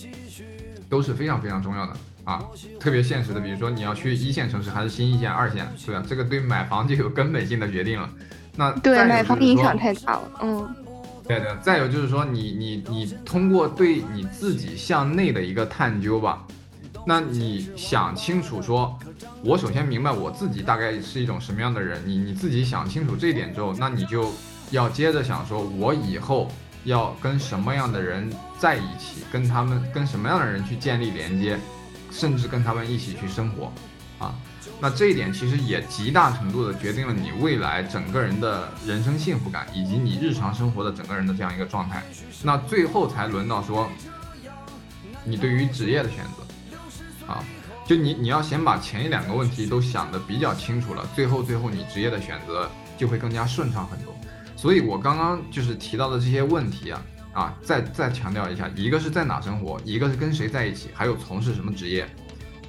都是非常非常重要的啊。特别现实的，比如说你要去一线城市还是新一线、二线，对吧？这个对买房就有根本性的决定了。那对买房影响太大了，嗯，对的，再有就是说你，你你通过对你自己向内的一个探究吧，那你想清楚说，我首先明白我自己大概是一种什么样的人，你你自己想清楚这一点之后，那你就要接着想说，我以后要跟什么样的人在一起，跟他们跟什么样的人去建立连接，甚至跟他们一起去生活，啊。那这一点其实也极大程度的决定了你未来整个人的人生幸福感，以及你日常生活的整个人的这样一个状态。那最后才轮到说，你对于职业的选择，啊，就你你要先把前一两个问题都想得比较清楚了，最后最后你职业的选择就会更加顺畅很多。所以我刚刚就是提到的这些问题啊，啊，再再强调一下，一个是在哪生活，一个是跟谁在一起，还有从事什么职业。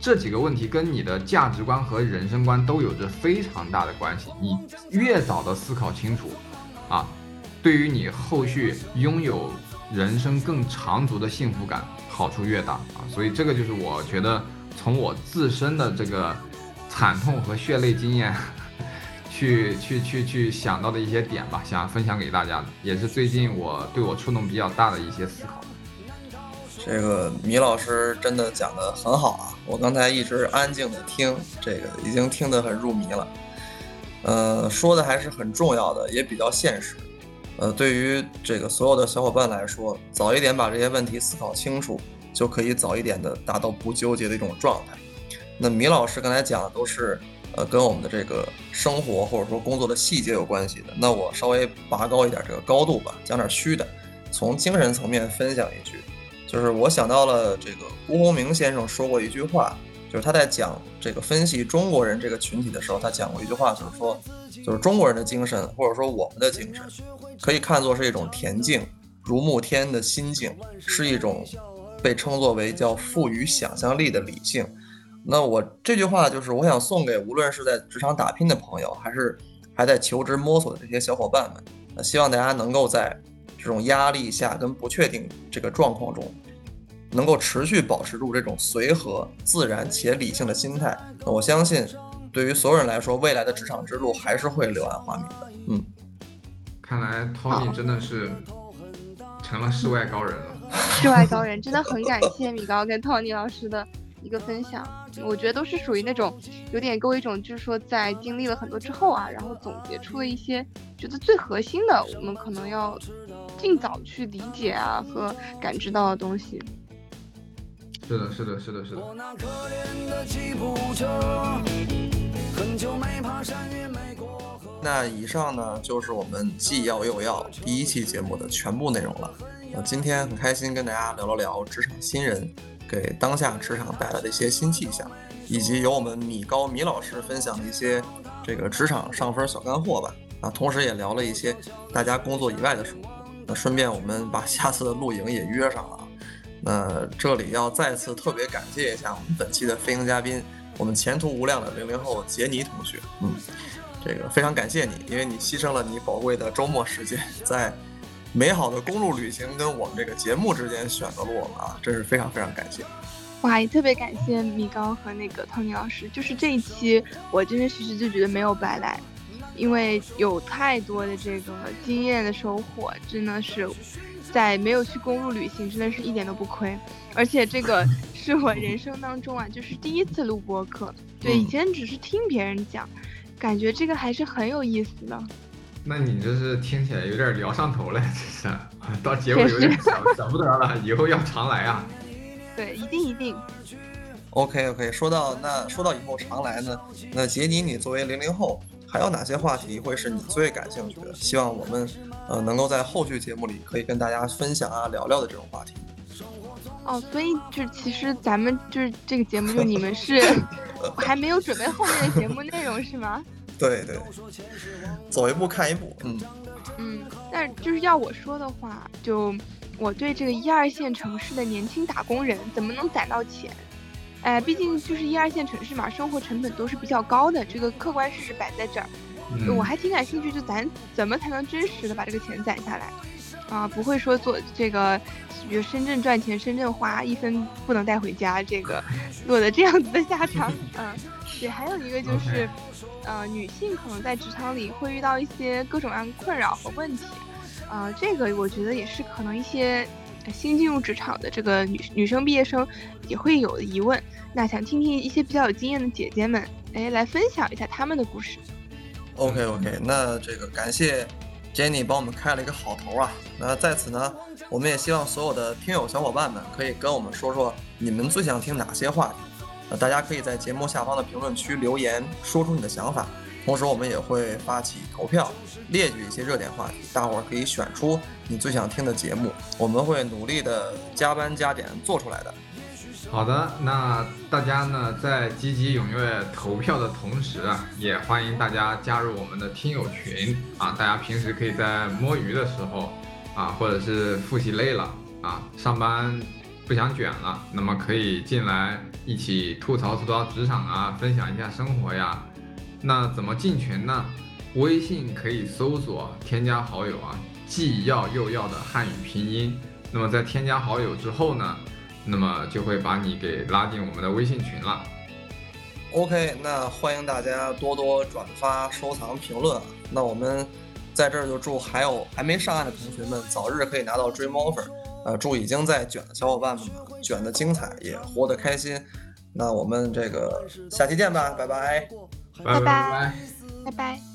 这几个问题跟你的价值观和人生观都有着非常大的关系。你越早的思考清楚，啊，对于你后续拥有人生更长足的幸福感好处越大啊。所以这个就是我觉得从我自身的这个惨痛和血泪经验，去去去去想到的一些点吧，想分享给大家的，也是最近我对我触动比较大的一些思考。这个米老师真的讲得很好啊！我刚才一直安静的听，这个已经听得很入迷了。呃，说的还是很重要的，也比较现实。呃，对于这个所有的小伙伴来说，早一点把这些问题思考清楚，就可以早一点的达到不纠结的一种状态。那米老师刚才讲的都是呃跟我们的这个生活或者说工作的细节有关系的。那我稍微拔高一点这个高度吧，讲点虚的，从精神层面分享一句。就是我想到了这个辜鸿铭先生说过一句话，就是他在讲这个分析中国人这个群体的时候，他讲过一句话，就是说，就是中国人的精神或者说我们的精神，可以看作是一种恬静如沐天的心境，是一种被称作为叫富于想象力的理性。那我这句话就是我想送给无论是在职场打拼的朋友，还是还在求职摸索的这些小伙伴们，那希望大家能够在这种压力下跟不确定这个状况中，能够持续保持住这种随和、自然且理性的心态。那我相信，对于所有人来说，未来的职场之路还是会柳暗花明的。嗯，看来 Tony 真的是成了世外高人了。世外高人，真的很感谢米高跟 Tony 老师的一个分享。我觉得都是属于那种有点给我一种，就是说在经历了很多之后啊，然后总结出了一些觉得最核心的，我们可能要尽早去理解啊和感知到的东西。是的，是的，是的，是的。那，以上呢就是我们既要又要第一期节目的全部内容了。那今天很开心跟大家聊了聊职场新人给当下职场带来的一些新气象，以及由我们米高米老师分享的一些这个职场上分小干货吧。啊，同时也聊了一些大家工作以外的生活。那顺便我们把下次的露营也约上了。那这里要再次特别感谢一下我们本期的飞行嘉宾，我们前途无量的零零后杰尼同学。嗯，这个非常感谢你，因为你牺牲了你宝贵的周末时间，在美好的公路旅行跟我们这个节目之间选择了我们啊，真是非常非常感谢。哇，也特别感谢米高和那个 Tony 老师，就是这一期我真真实实就觉得没有白来，因为有太多的这个经验的收获，真的是在没有去公路旅行，真的是一点都不亏。而且这个 是我人生当中啊，就是第一次录播客，对，以嗯前只是听别人讲，感觉这个还是很有意思的。那你这是听起来有点聊上头了，这是啊到结尾有点想想不得了，以后要常来啊。对，一定一定。OK OK，说到那说到以后常来呢，那杰尼你作为零零后，还有哪些话题会是你最感兴趣的？希望我们呃能够在后续节目里可以跟大家分享啊聊聊的这种话题。哦，所以就其实咱们就是这个节目，就你们是 还没有准备后面的节目内容是吗？对对，走一步看一步。嗯，嗯，但是就是要我说的话，就我对这个一二线城市的年轻打工人怎么能攒到钱，哎，毕竟就是一二线城市嘛，生活成本都是比较高的，这个客观事实摆在这儿。嗯我还挺感兴趣，就咱怎么才能真实的把这个钱攒下来啊？不会说做这个，比如深圳赚钱，深圳花，一分不能带回家，这个 落得这样子的下场。嗯，对，还有一个就是，呃，女性可能在职场里会遇到一些各种各样的困扰和问题，啊、这个我觉得也是可能一些呃新进入职场的这个女女生毕业生也会有的疑问。那想听听一些比较有经验的姐姐们，哎，来分享一下她们的故事。OK OK，那这个感谢 Jenny 帮我们开了一个好头啊。那在此呢，我们也希望所有的听友小伙伴们可以跟我们说说你们最想听哪些话题。呃，大家可以在节目下方的评论区留言，说出你的想法。同时，我们也会发起投票，列举一些热点话题，大伙儿可以选出你最想听的节目，我们会努力的加班加点做出来的。好的，那大家呢在积极踊跃投票的同时啊，也欢迎大家加入我们的听友群啊。大家平时可以在摸鱼的时候啊，或者是复习累了啊，上班不想卷了，那么可以进来一起吐槽吐槽职场啊，分享一下生活呀。那怎么进群呢？微信可以搜索添加好友啊，既要又要的汉语拼音。那么在添加好友之后呢？那么就会把你给拉进我们的微信群了。OK，那欢迎大家多多转发、收藏、评论啊。那我们在这儿就祝还有还没上岸的同学们早日可以拿到 Dream Offer，呃，祝已经在卷的小伙伴们呢卷的精彩，也活得开心。那我们这个下期见吧，拜拜。拜拜拜拜拜。拜拜。